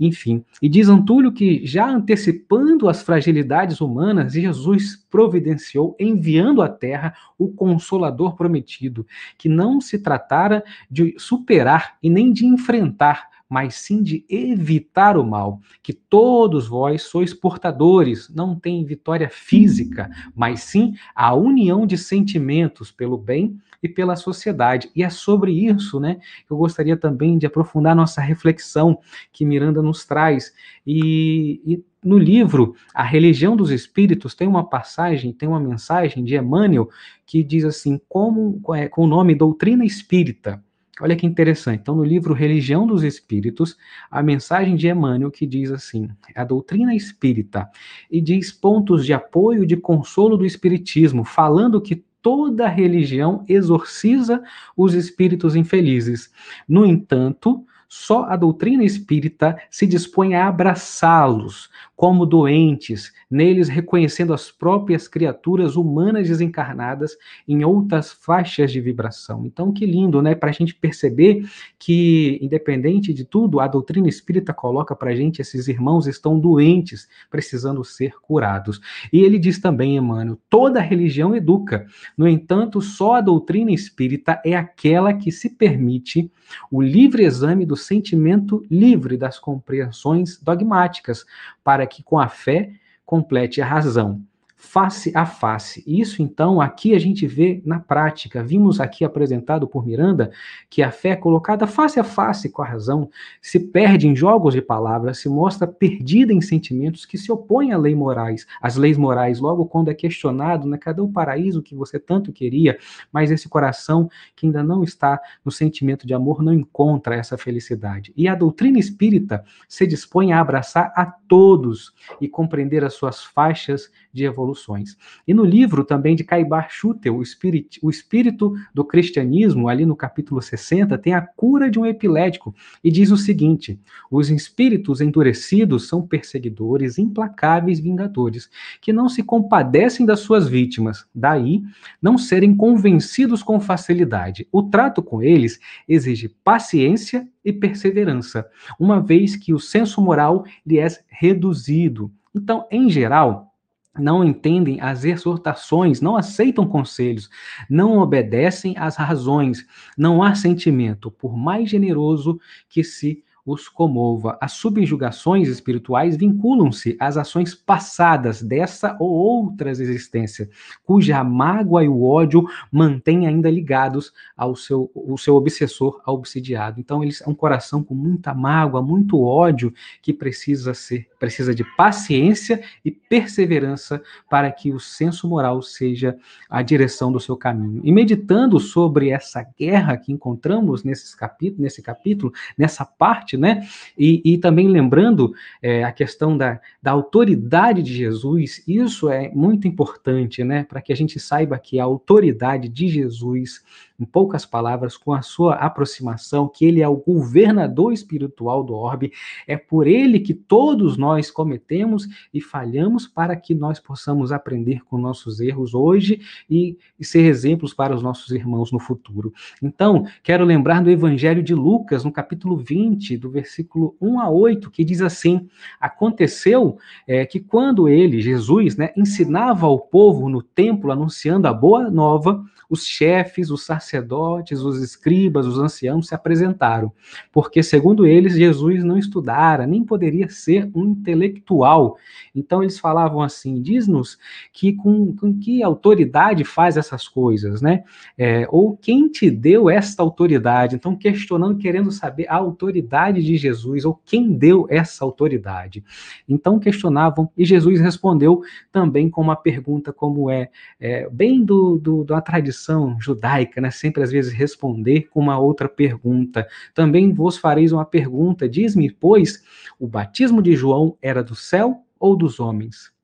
Enfim, e diz Antúlio que já antecipando as fragilidades humanas, Jesus providenciou enviando à terra o consolador prometido, que não se tratara de superar e nem de enfrentar, mas sim de evitar o mal, que todos vós sois portadores, não tem vitória física, mas sim a união de sentimentos pelo bem e pela sociedade. E é sobre isso, né, que eu gostaria também de aprofundar nossa reflexão que Miranda nos traz. E, e no livro A Religião dos Espíritos tem uma passagem, tem uma mensagem de Emmanuel que diz assim, como é, com o nome Doutrina Espírita. Olha que interessante. Então, no livro Religião dos Espíritos, a mensagem de Emmanuel que diz assim: a doutrina espírita, e diz pontos de apoio e de consolo do espiritismo, falando que toda religião exorciza os espíritos infelizes. No entanto, só a doutrina espírita se dispõe a abraçá-los como doentes, neles reconhecendo as próprias criaturas humanas desencarnadas em outras faixas de vibração. Então, que lindo, né? Para a gente perceber que, independente de tudo, a doutrina espírita coloca para a gente esses irmãos estão doentes, precisando ser curados. E ele diz também, Emmanuel, toda religião educa. No entanto, só a doutrina espírita é aquela que se permite o livre exame do sentimento livre das compreensões dogmáticas, para que com a fé complete a razão face a face. Isso, então, aqui a gente vê na prática. Vimos aqui apresentado por Miranda que a fé colocada face a face com a razão se perde em jogos de palavras, se mostra perdida em sentimentos que se opõem à lei morais, às leis morais. Logo, quando é questionado, né, cadê o paraíso que você tanto queria? Mas esse coração que ainda não está no sentimento de amor não encontra essa felicidade. E a doutrina espírita se dispõe a abraçar a todos e compreender as suas faixas de evoluções. E no livro também de Caibar Schutel, o espírito, o espírito do cristianismo, ali no capítulo 60, tem a cura de um epilético e diz o seguinte: os espíritos endurecidos são perseguidores, implacáveis vingadores, que não se compadecem das suas vítimas, daí não serem convencidos com facilidade. O trato com eles exige paciência e perseverança, uma vez que o senso moral lhe é reduzido. Então, em geral, não entendem as exortações, não aceitam conselhos, não obedecem às razões, não há sentimento, por mais generoso que se os comova. As subjugações espirituais vinculam-se às ações passadas dessa ou outras existências, cuja mágoa e o ódio mantêm ainda ligados ao seu, o seu obsessor, ao obsidiado. Então, eles é um coração com muita mágoa, muito ódio, que precisa ser, precisa de paciência e perseverança para que o senso moral seja a direção do seu caminho. E meditando sobre essa guerra que encontramos nesses capítulos, nesse capítulo, nessa parte né? E, e também lembrando é, a questão da, da autoridade de Jesus, isso é muito importante, né? Para que a gente saiba que a autoridade de Jesus em poucas palavras, com a sua aproximação, que ele é o governador espiritual do orbe, é por ele que todos nós cometemos e falhamos para que nós possamos aprender com nossos erros hoje e, e ser exemplos para os nossos irmãos no futuro. Então, quero lembrar do Evangelho de Lucas, no capítulo 20, do versículo 1 a 8, que diz assim: Aconteceu é, que quando ele, Jesus, né, ensinava ao povo no templo, anunciando a boa nova, os chefes, os sacerdotes, os escribas, os anciãos se apresentaram, porque, segundo eles, Jesus não estudara, nem poderia ser um intelectual. Então, eles falavam assim: diz-nos que com, com, que autoridade faz essas coisas, né? É, ou quem te deu esta autoridade? Então, questionando, querendo saber a autoridade de Jesus, ou quem deu essa autoridade. Então, questionavam, e Jesus respondeu também com uma pergunta, como é, é bem do, do, da tradição judaica, né, sempre às vezes responder com uma outra pergunta. Também vos fareis uma pergunta: diz-me, pois, o batismo de João era do céu ou dos homens?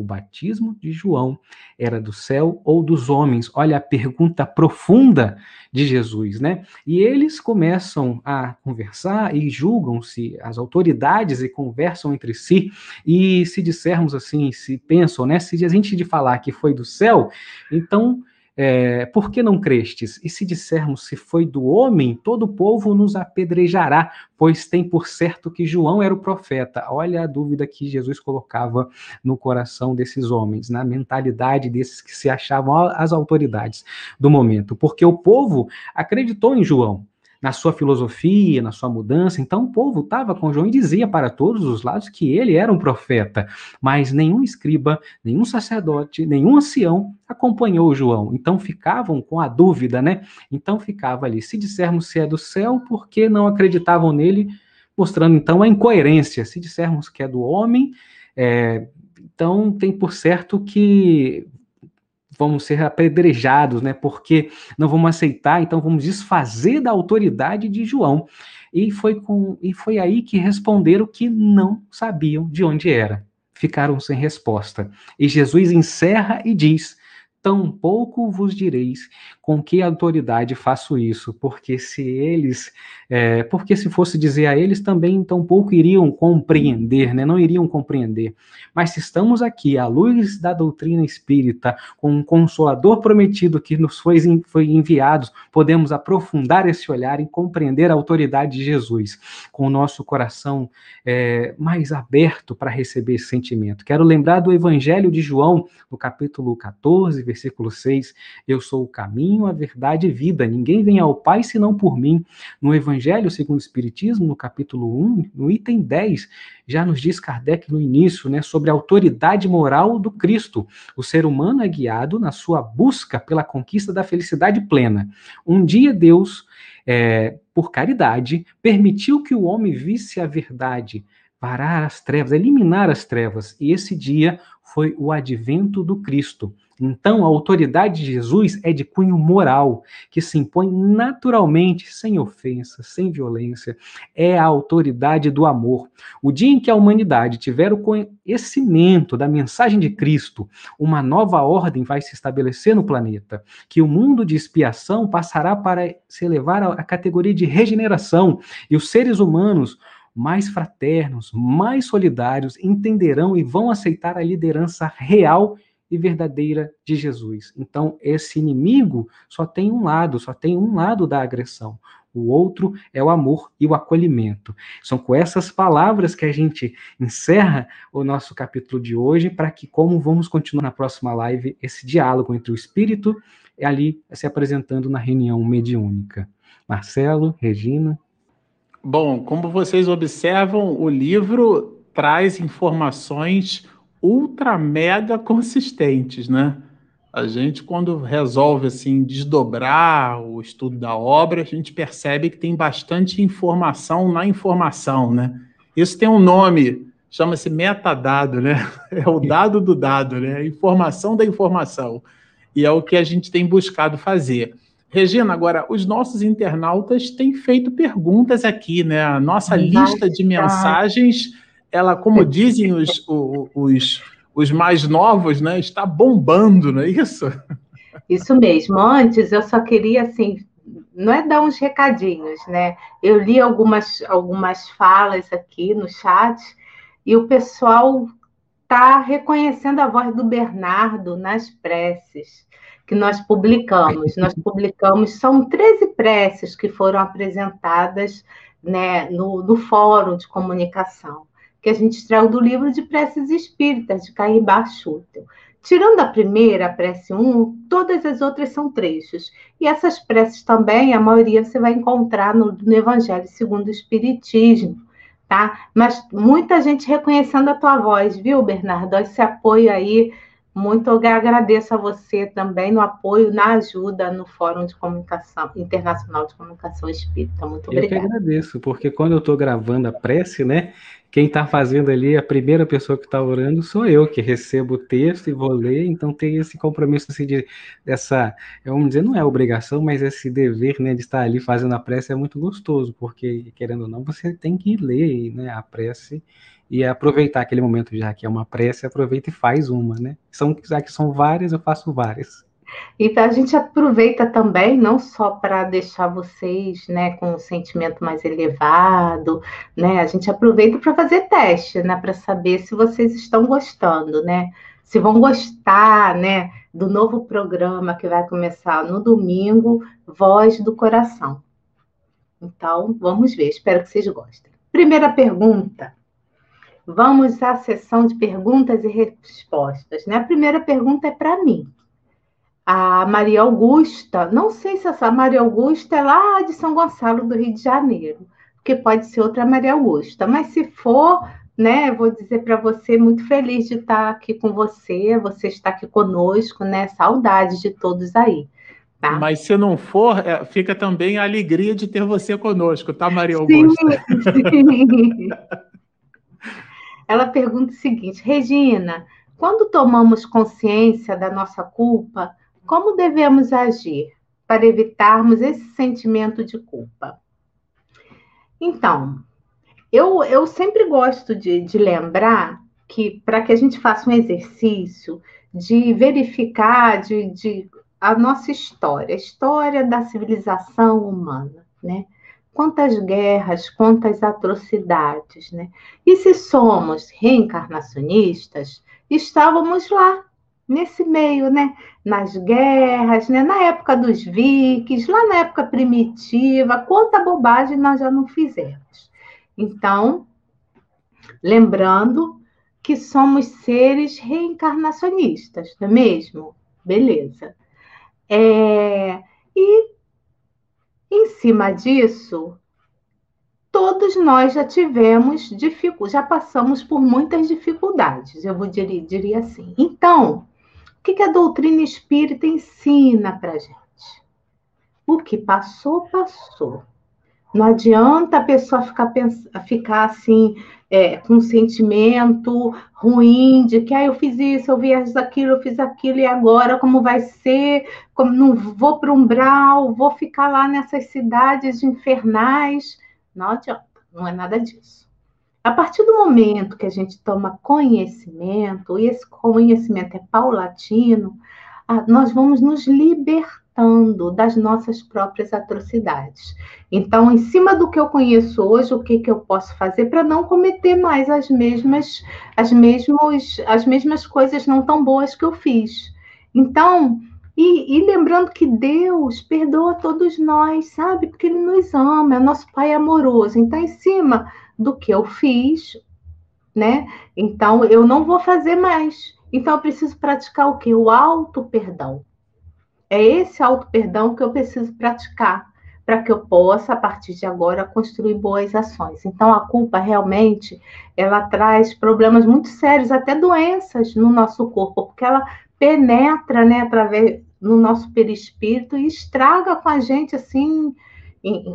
O batismo de João era do céu ou dos homens? Olha a pergunta profunda de Jesus, né? E eles começam a conversar e julgam-se as autoridades e conversam entre si. E se dissermos assim, se pensam, né? Se a gente de falar que foi do céu, então é, por que não crestes? E se dissermos se foi do homem, todo o povo nos apedrejará, pois tem por certo que João era o profeta. Olha a dúvida que Jesus colocava no coração desses homens, na mentalidade desses que se achavam as autoridades do momento, porque o povo acreditou em João na sua filosofia, na sua mudança. Então o povo estava com João e dizia para todos os lados que ele era um profeta, mas nenhum escriba, nenhum sacerdote, nenhum ancião acompanhou João. Então ficavam com a dúvida, né? Então ficava ali, se dissermos se é do céu, por que não acreditavam nele? Mostrando então a incoerência. Se dissermos que é do homem, é, então tem por certo que vamos ser apedrejados, né? Porque não vamos aceitar, então vamos desfazer da autoridade de João. E foi, com, e foi aí que responderam que não sabiam de onde era. Ficaram sem resposta. E Jesus encerra e diz: Tampouco vos direis com que autoridade faço isso, porque se eles, é, porque se fosse dizer a eles também, tampouco iriam compreender, né? não iriam compreender. Mas se estamos aqui à luz da doutrina espírita, com um consolador prometido que nos foi, foi enviado, podemos aprofundar esse olhar e compreender a autoridade de Jesus, com o nosso coração é, mais aberto para receber esse sentimento. Quero lembrar do Evangelho de João, no capítulo 14, versículo 6, eu sou o caminho, caminho, a verdade e vida. Ninguém vem ao Pai senão por mim. No Evangelho segundo o Espiritismo, no capítulo 1, no item 10, já nos diz Kardec no início, né, sobre a autoridade moral do Cristo. O ser humano é guiado na sua busca pela conquista da felicidade plena. Um dia Deus, é, por caridade, permitiu que o homem visse a verdade, parar as trevas, eliminar as trevas. E esse dia foi o advento do Cristo. Então, a autoridade de Jesus é de cunho moral, que se impõe naturalmente, sem ofensa, sem violência. É a autoridade do amor. O dia em que a humanidade tiver o conhecimento da mensagem de Cristo, uma nova ordem vai se estabelecer no planeta, que o mundo de expiação passará para se elevar à categoria de regeneração, e os seres humanos mais fraternos, mais solidários, entenderão e vão aceitar a liderança real verdadeira de Jesus. Então, esse inimigo só tem um lado, só tem um lado da agressão. o outro é o amor e o acolhimento. São com essas palavras que a gente encerra o nosso capítulo de hoje, para que, como vamos continuar na próxima live, esse diálogo entre o espírito e ali se apresentando na reunião mediúnica. Marcelo, Regina. Bom, como vocês observam, o livro traz informações ultra mega consistentes, né? A gente, quando resolve assim desdobrar o estudo da obra, a gente percebe que tem bastante informação na informação, né? Isso tem um nome, chama-se metadado, né? [laughs] É o dado do dado, né? A informação da informação. E é o que a gente tem buscado fazer. Regina, agora, os nossos internautas têm feito perguntas aqui, né? A nossa lista de mensagens, ela, como dizem os, os os mais novos, né, está bombando, não é isso? Isso mesmo. Antes eu só queria assim, não é dar uns recadinhos, né? Eu li algumas algumas falas aqui no chat e o pessoal está reconhecendo a voz do Bernardo nas preces que nós publicamos. Nós publicamos, são 13 preces que foram apresentadas né, no, no fórum de comunicação que a gente extraiu do livro de preces espíritas, de Caibá Schutel. Tirando a primeira, a prece 1, todas as outras são trechos. E essas preces também, a maioria você vai encontrar no, no Evangelho segundo o Espiritismo, tá? Mas muita gente reconhecendo a tua voz, viu, Bernardo? Esse apoio aí muito agradeço a você também no apoio, na ajuda no Fórum de Comunicação Internacional de Comunicação Espírita. Muito obrigada. Eu que agradeço, porque quando eu estou gravando a prece, né, quem está fazendo ali, a primeira pessoa que está orando sou eu, que recebo o texto e vou ler, então tem esse compromisso assim, de dessa, vamos dizer, não é obrigação, mas esse dever né, de estar ali fazendo a prece é muito gostoso, porque, querendo ou não, você tem que ler né, a prece e aproveitar aquele momento já que é uma prece, aproveita e faz uma, né? São, já que são várias, eu faço várias. Então a gente aproveita também, não só para deixar vocês né, com um sentimento mais elevado, né? A gente aproveita para fazer teste, né? Para saber se vocês estão gostando, né? Se vão gostar, né? Do novo programa que vai começar no domingo, Voz do Coração. Então, vamos ver, espero que vocês gostem. Primeira pergunta. Vamos à sessão de perguntas e respostas. Né? A primeira pergunta é para mim a Maria Augusta, não sei se essa Maria Augusta é lá de São Gonçalo do Rio de Janeiro, porque pode ser outra Maria Augusta, mas se for, né, vou dizer para você, muito feliz de estar aqui com você, você está aqui conosco, né, saudade de todos aí. Tá? Mas se não for, é, fica também a alegria de ter você conosco, tá, Maria Augusta? Sim, sim. Ela pergunta o seguinte, Regina, quando tomamos consciência da nossa culpa, como devemos agir para evitarmos esse sentimento de culpa? Então, eu, eu sempre gosto de, de lembrar que para que a gente faça um exercício de verificar de, de a nossa história, a história da civilização humana, né? Quantas guerras, quantas atrocidades, né? E se somos reencarnacionistas, estávamos lá nesse meio, né? Nas guerras, né? Na época dos vikings, lá na época primitiva, quanta bobagem nós já não fizemos. Então, lembrando que somos seres reencarnacionistas, não é mesmo? Beleza. É, e em cima disso, todos nós já tivemos dificuldades, já passamos por muitas dificuldades, eu vou diria, diria assim. Então, o que, que a doutrina espírita ensina para gente? O que passou, passou. Não adianta a pessoa ficar, ficar assim, é, com um sentimento ruim de que ah, eu fiz isso, eu fiz aquilo, eu fiz aquilo, e agora como vai ser? Como não vou para o umbral, vou ficar lá nessas cidades infernais. Não adianta, não é nada disso. A partir do momento que a gente toma conhecimento, e esse conhecimento é paulatino, nós vamos nos libertando das nossas próprias atrocidades. Então, em cima do que eu conheço hoje, o que, que eu posso fazer para não cometer mais as mesmas, as, mesmos, as mesmas coisas não tão boas que eu fiz? Então, E, e, lembrando que Deus perdoa todos nós, sabe? Porque Ele nos ama, é nosso Pai amoroso. Então, em cima do que eu fiz, né? Então, eu não vou fazer mais. Então, eu preciso praticar o quê? O auto-perdão. É esse auto-perdão que eu preciso praticar para que eu possa, a partir de agora, construir boas ações. Então, a culpa realmente, ela traz problemas muito sérios, até doenças no nosso corpo, porque ela penetra, né, através no nosso perispírito e estraga com a gente, assim,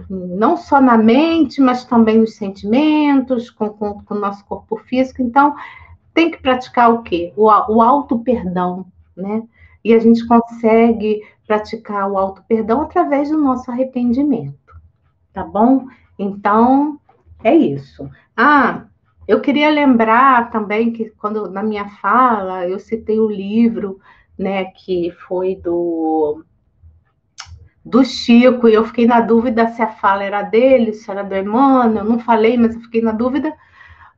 não só na mente, mas também nos sentimentos, com, com, com o nosso corpo físico. Então, tem que praticar o quê? O, o auto-perdão, né? E a gente consegue praticar o auto-perdão através do nosso arrependimento, tá bom? Então, é isso. Ah, eu queria lembrar também que quando na minha fala eu citei o livro, né, que foi do do Chico, e eu fiquei na dúvida se a fala era dele, se era do Emmanuel, eu não falei, mas eu fiquei na dúvida.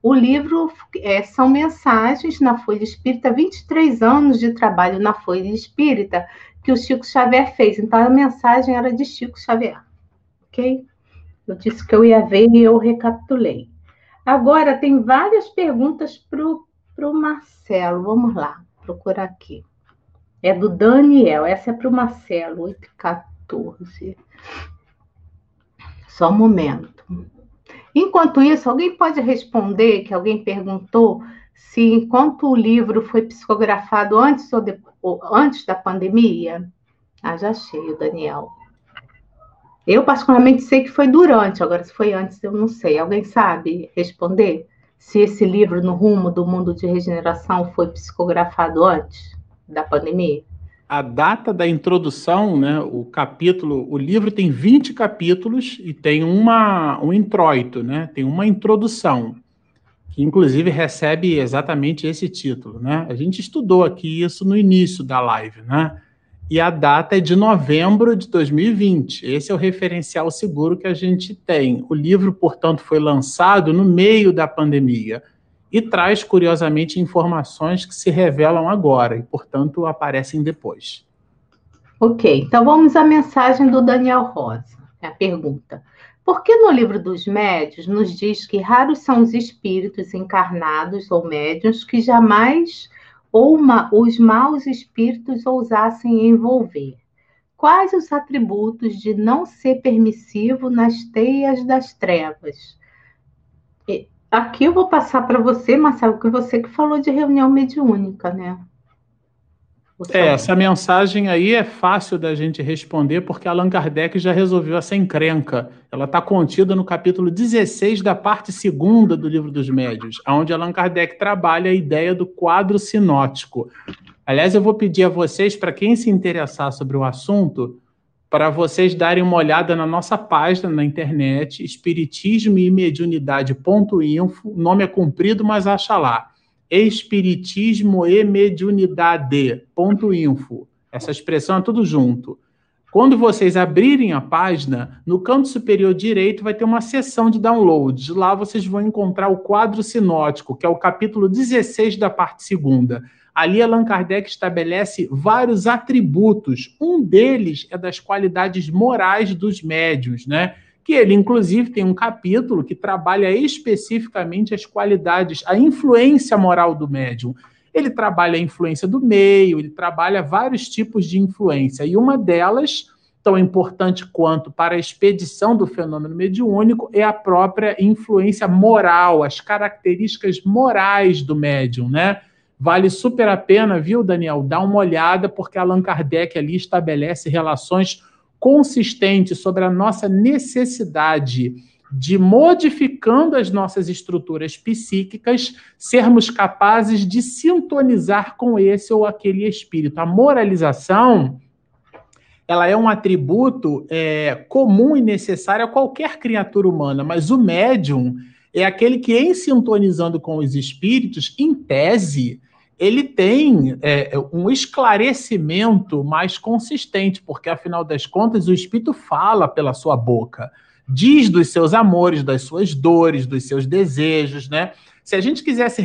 O livro é, são mensagens na Folha Espírita, 23 anos de trabalho na Folha Espírita que o Chico Xavier fez. Então, a mensagem era de Chico Xavier, ok? Eu disse que eu ia ver e eu recapitulei. Agora, tem várias perguntas para o Marcelo. Vamos lá, procurar aqui. É do Daniel, essa é para o Marcelo, 814. Só um momento. Enquanto isso, alguém pode responder que alguém perguntou se enquanto o livro foi psicografado antes ou, de, ou antes da pandemia? Ah, já achei Daniel. Eu particularmente sei que foi durante, agora se foi antes eu não sei. Alguém sabe responder se esse livro no rumo do mundo de regeneração foi psicografado antes da pandemia? A data da introdução, né, o capítulo, o livro tem 20 capítulos e tem uma, um introito, né, tem uma introdução, que inclusive recebe exatamente esse título. Né? A gente estudou aqui isso no início da live, né? E a data é de novembro de 2020. Esse é o referencial seguro que a gente tem. O livro, portanto, foi lançado no meio da pandemia e traz, curiosamente, informações que se revelam agora e, portanto, aparecem depois. Ok, então vamos à mensagem do Daniel Rosa. É a pergunta. Por que no livro dos médios nos diz que raros são os espíritos encarnados ou médios que jamais ou uma, os maus espíritos ousassem envolver? Quais os atributos de não ser permissivo nas teias das trevas? Aqui eu vou passar para você, Marcelo, que você que falou de reunião mediúnica, né? É, essa mensagem aí é fácil da gente responder, porque Allan Kardec já resolveu essa encrenca. Ela está contida no capítulo 16 da parte segunda do Livro dos Médios, onde Allan Kardec trabalha a ideia do quadro sinótico. Aliás, eu vou pedir a vocês, para quem se interessar sobre o assunto, para vocês darem uma olhada na nossa página na internet, espiritismo e mediunidade.info. Nome é comprido, mas acha lá. Espiritismo e mediunidade.info. Essa expressão é tudo junto. Quando vocês abrirem a página, no canto superior direito vai ter uma seção de downloads. Lá vocês vão encontrar o quadro sinótico, que é o capítulo 16 da parte segunda. Ali Allan Kardec estabelece vários atributos. Um deles é das qualidades morais dos médios, né? Que ele, inclusive, tem um capítulo que trabalha especificamente as qualidades, a influência moral do médium. Ele trabalha a influência do meio, ele trabalha vários tipos de influência. E uma delas, tão importante quanto para a expedição do fenômeno mediúnico, é a própria influência moral, as características morais do médium, né? Vale super a pena, viu, Daniel? Dar uma olhada, porque Allan Kardec ali estabelece relações consistentes sobre a nossa necessidade de, modificando as nossas estruturas psíquicas, sermos capazes de sintonizar com esse ou aquele espírito. A moralização ela é um atributo é, comum e necessário a qualquer criatura humana, mas o médium é aquele que, em sintonizando com os espíritos, em tese, ele tem é, um esclarecimento mais consistente, porque afinal das contas o espírito fala pela sua boca, diz dos seus amores, das suas dores, dos seus desejos, né? Se a gente quisesse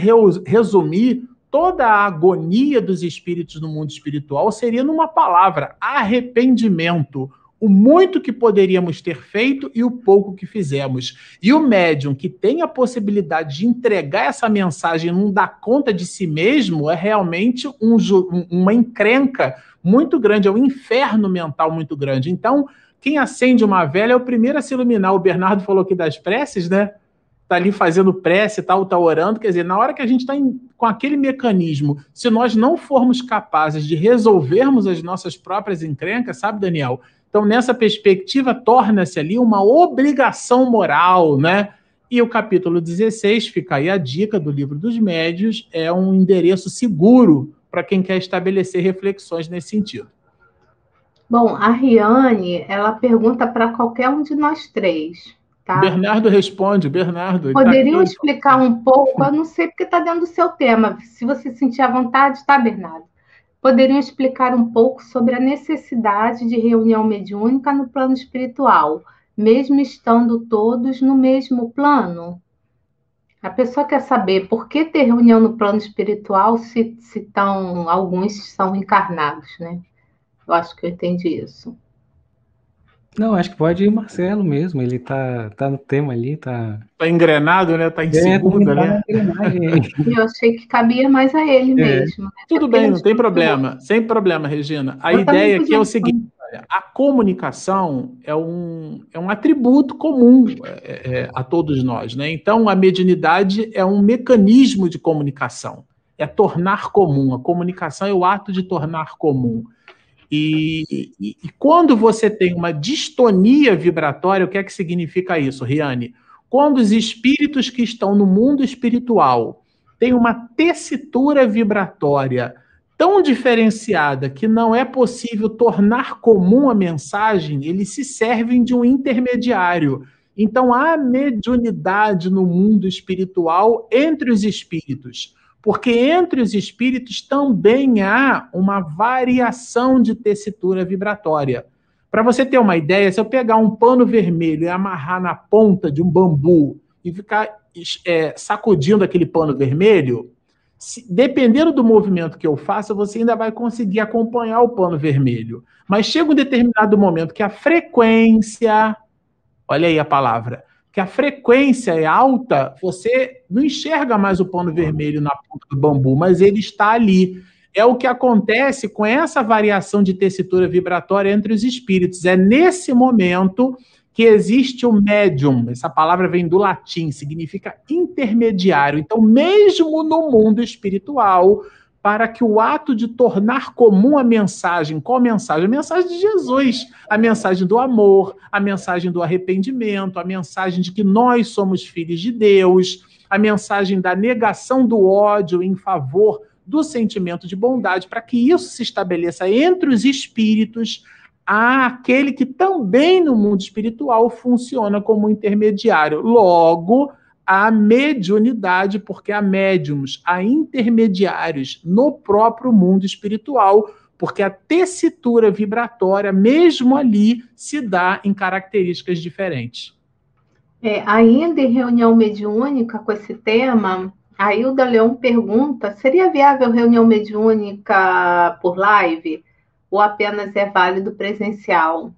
resumir toda a agonia dos espíritos no mundo espiritual seria numa palavra: arrependimento. O muito que poderíamos ter feito e o pouco que fizemos. E o médium que tem a possibilidade de entregar essa mensagem e não dar conta de si mesmo é realmente um, uma encrenca muito grande, é um inferno mental muito grande. Então, quem acende uma vela é o primeiro a se iluminar. O Bernardo falou aqui das preces, né? Tá ali fazendo prece e tal, tá orando. Quer dizer, na hora que a gente está com aquele mecanismo, se nós não formos capazes de resolvermos as nossas próprias encrencas, sabe, Daniel? Então, nessa perspectiva, torna-se ali uma obrigação moral, né? E o capítulo 16, fica aí a dica do livro dos médios, é um endereço seguro para quem quer estabelecer reflexões nesse sentido. Bom, a Riane, ela pergunta para qualquer um de nós três. Tá? Bernardo responde, Bernardo. Poderiam tá explicar um pouco, eu não sei porque está dentro do seu tema, se você sentir à vontade, tá, Bernardo? Poderiam explicar um pouco sobre a necessidade de reunião mediúnica no plano espiritual, mesmo estando todos no mesmo plano? A pessoa quer saber por que ter reunião no plano espiritual se, se tão, alguns são encarnados, né? Eu acho que eu entendi isso. Não, acho que pode ir Marcelo mesmo, ele tá, tá no tema ali, tá... Tá engrenado, né? Tá em é, segunda, tá né? [laughs] Eu achei que cabia mais a ele é. mesmo. Né? Tudo bem, não tem problema. Sem problema, Regina. A eu ideia aqui é o seguinte, a comunicação é um, é um atributo comum é, é, a todos nós, né? Então, a mediunidade é um mecanismo de comunicação, é tornar comum. A comunicação é o ato de tornar comum. E, e, e, quando você tem uma distonia vibratória, o que é que significa isso, Riane? Quando os espíritos que estão no mundo espiritual têm uma tessitura vibratória tão diferenciada que não é possível tornar comum a mensagem, eles se servem de um intermediário. Então há mediunidade no mundo espiritual entre os espíritos porque entre os espíritos também há uma variação de tessitura vibratória. Para você ter uma ideia, se eu pegar um pano vermelho e amarrar na ponta de um bambu e ficar é, sacudindo aquele pano vermelho, se, dependendo do movimento que eu faça, você ainda vai conseguir acompanhar o pano vermelho. Mas chega um determinado momento que a frequência, olha aí a palavra, que a frequência é alta, você não enxerga mais o pano vermelho na ponta do bambu, mas ele está ali. É o que acontece com essa variação de tessitura vibratória entre os espíritos. É nesse momento que existe o médium. Essa palavra vem do latim, significa intermediário. Então, mesmo no mundo espiritual, para que o ato de tornar comum a mensagem, qual mensagem? A mensagem de Jesus, a mensagem do amor, a mensagem do arrependimento, a mensagem de que nós somos filhos de Deus, a mensagem da negação do ódio em favor do sentimento de bondade, para que isso se estabeleça entre os espíritos, há aquele que também no mundo espiritual funciona como intermediário. Logo, a mediunidade, porque há médiums, há intermediários no próprio mundo espiritual, porque a tessitura vibratória, mesmo ali, se dá em características diferentes. É, ainda em reunião mediúnica com esse tema, a Hilda Leão pergunta: seria viável reunião mediúnica por live ou apenas é válido presencial?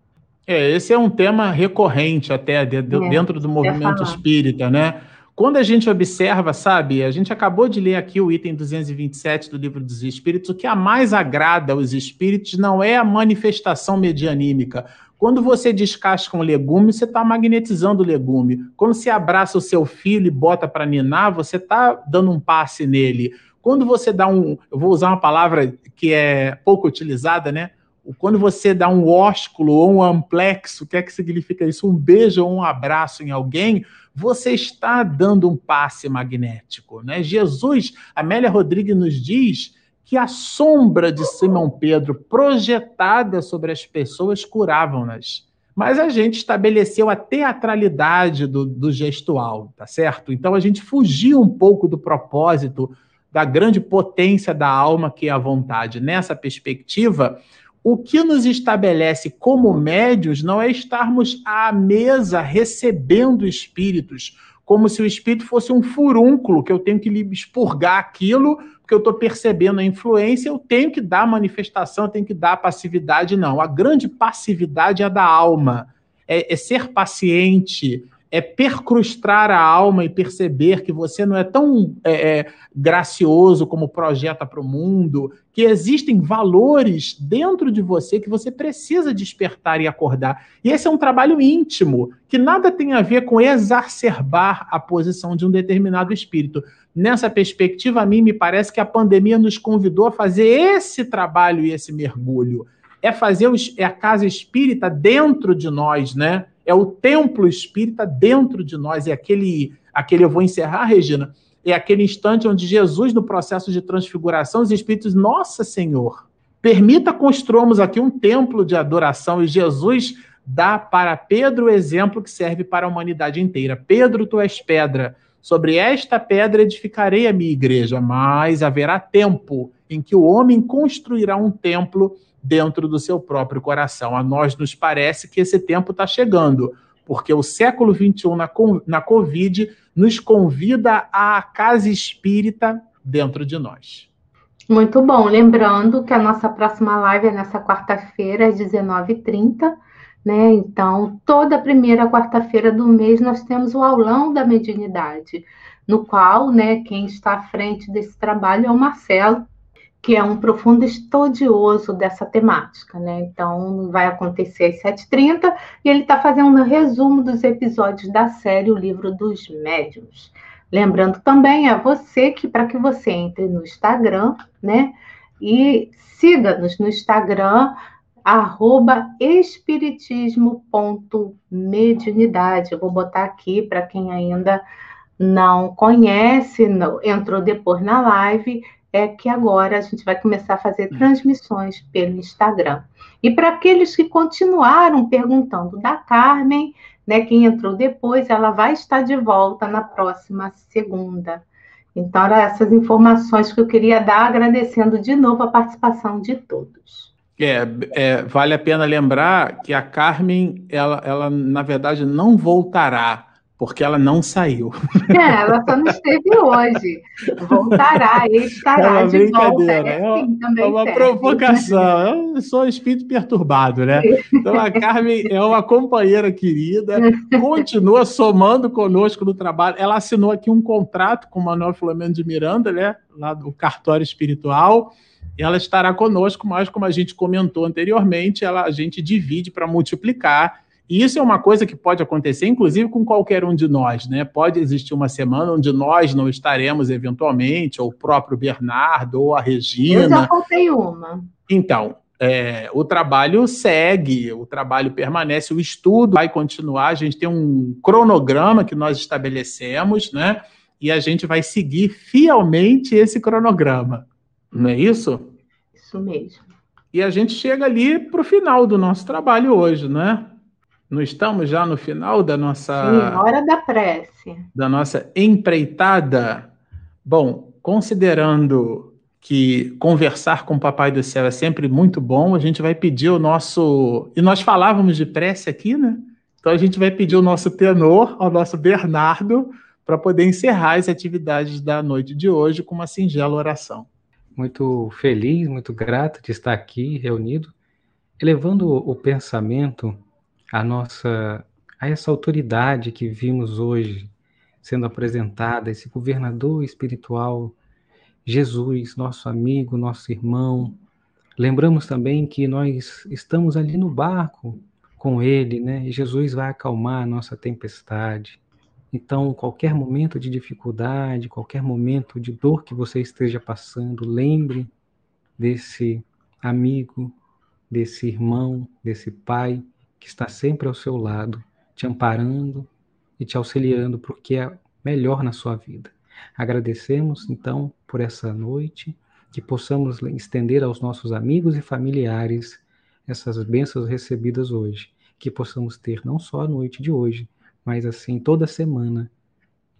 É, esse é um tema recorrente até dentro é, do movimento espírita, né? Quando a gente observa, sabe, a gente acabou de ler aqui o item 227 do Livro dos Espíritos, o que a mais agrada aos espíritos não é a manifestação medianímica. Quando você descasca um legume, você está magnetizando o legume. Quando você abraça o seu filho e bota para ninar, você está dando um passe nele. Quando você dá um. Eu vou usar uma palavra que é pouco utilizada, né? Quando você dá um ósculo ou um amplexo, o que é que significa isso? Um beijo ou um abraço em alguém, você está dando um passe magnético. Né? Jesus, Amélia Rodrigues nos diz que a sombra de Simão Pedro projetada sobre as pessoas curavam-nas. Mas a gente estabeleceu a teatralidade do, do gestual, tá certo? Então a gente fugiu um pouco do propósito da grande potência da alma que é a vontade. Nessa perspectiva, o que nos estabelece como médios não é estarmos à mesa recebendo espíritos, como se o espírito fosse um furúnculo que eu tenho que lhe expurgar aquilo porque eu estou percebendo a influência, eu tenho que dar manifestação, eu tenho que dar passividade, não. A grande passividade é a da alma, é, é ser paciente, é percrustrar a alma e perceber que você não é tão é, é, gracioso como projeta para o mundo, que existem valores dentro de você que você precisa despertar e acordar. E esse é um trabalho íntimo, que nada tem a ver com exacerbar a posição de um determinado espírito. Nessa perspectiva, a mim me parece que a pandemia nos convidou a fazer esse trabalho e esse mergulho. É fazer é a casa espírita dentro de nós, né? É o templo espírita dentro de nós. É aquele, aquele eu vou encerrar, Regina, é aquele instante onde Jesus, no processo de transfiguração, os espíritos, nossa Senhor, permita construirmos aqui um templo de adoração e Jesus dá para Pedro o exemplo que serve para a humanidade inteira. Pedro, tu és pedra. Sobre esta pedra edificarei a minha igreja, mas haverá tempo em que o homem construirá um templo dentro do seu próprio coração. A nós nos parece que esse tempo está chegando, porque o século XXI na, na Covid nos convida à casa espírita dentro de nós. Muito bom. Lembrando que a nossa próxima live é nessa quarta-feira, às 19h30. Né? Então, toda primeira quarta-feira do mês nós temos o aulão da mediunidade, no qual né, quem está à frente desse trabalho é o Marcelo, que é um profundo estudioso dessa temática, né? Então, vai acontecer às 7h30 e ele está fazendo um resumo dos episódios da série O Livro dos Médiuns. Lembrando também a você que, para que você entre no Instagram, né? E siga-nos no Instagram, arroba espiritismo.mediunidade. Eu vou botar aqui para quem ainda não conhece, não, entrou depois na live, é que agora a gente vai começar a fazer hum. transmissões pelo Instagram. E para aqueles que continuaram perguntando da Carmen, né, quem entrou depois, ela vai estar de volta na próxima segunda. Então, eram essas informações que eu queria dar, agradecendo de novo a participação de todos. É, é, vale a pena lembrar que a Carmen, ela, ela na verdade não voltará porque ela não saiu. É, ela só não esteve hoje. Voltará, estará é de volta. É, é, assim, é uma serve. provocação. Eu sou um espírito perturbado, né? Então a Carmen é uma companheira querida, continua somando conosco no trabalho. Ela assinou aqui um contrato com o Manuel Filomeno de Miranda, né? Lá do cartório espiritual. E ela estará conosco, mas como a gente comentou anteriormente, ela, a gente divide para multiplicar e isso é uma coisa que pode acontecer, inclusive, com qualquer um de nós, né? Pode existir uma semana onde nós não estaremos eventualmente, ou o próprio Bernardo, ou a Regina. Eu já faltei uma. Então, é, o trabalho segue, o trabalho permanece, o estudo vai continuar. A gente tem um cronograma que nós estabelecemos, né? E a gente vai seguir fielmente esse cronograma. Não é isso? Isso mesmo. E a gente chega ali para o final do nosso trabalho hoje, né? Não estamos já no final da nossa. Sim, hora da prece. Da nossa empreitada. Bom, considerando que conversar com o Papai do Céu é sempre muito bom, a gente vai pedir o nosso. E nós falávamos de prece aqui, né? Então a gente vai pedir o nosso tenor, ao nosso Bernardo, para poder encerrar as atividades da noite de hoje com uma singela oração. Muito feliz, muito grato de estar aqui reunido, elevando o pensamento a nossa a essa autoridade que vimos hoje sendo apresentada, esse governador espiritual, Jesus, nosso amigo, nosso irmão. Lembramos também que nós estamos ali no barco com ele, né? E Jesus vai acalmar a nossa tempestade. Então, qualquer momento de dificuldade, qualquer momento de dor que você esteja passando, lembre desse amigo, desse irmão, desse pai que está sempre ao seu lado, te amparando e te auxiliando para o que é melhor na sua vida. Agradecemos, então, por essa noite, que possamos estender aos nossos amigos e familiares essas bênçãos recebidas hoje, que possamos ter não só a noite de hoje, mas assim toda semana,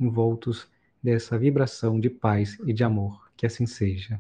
envoltos dessa vibração de paz e de amor. Que assim seja.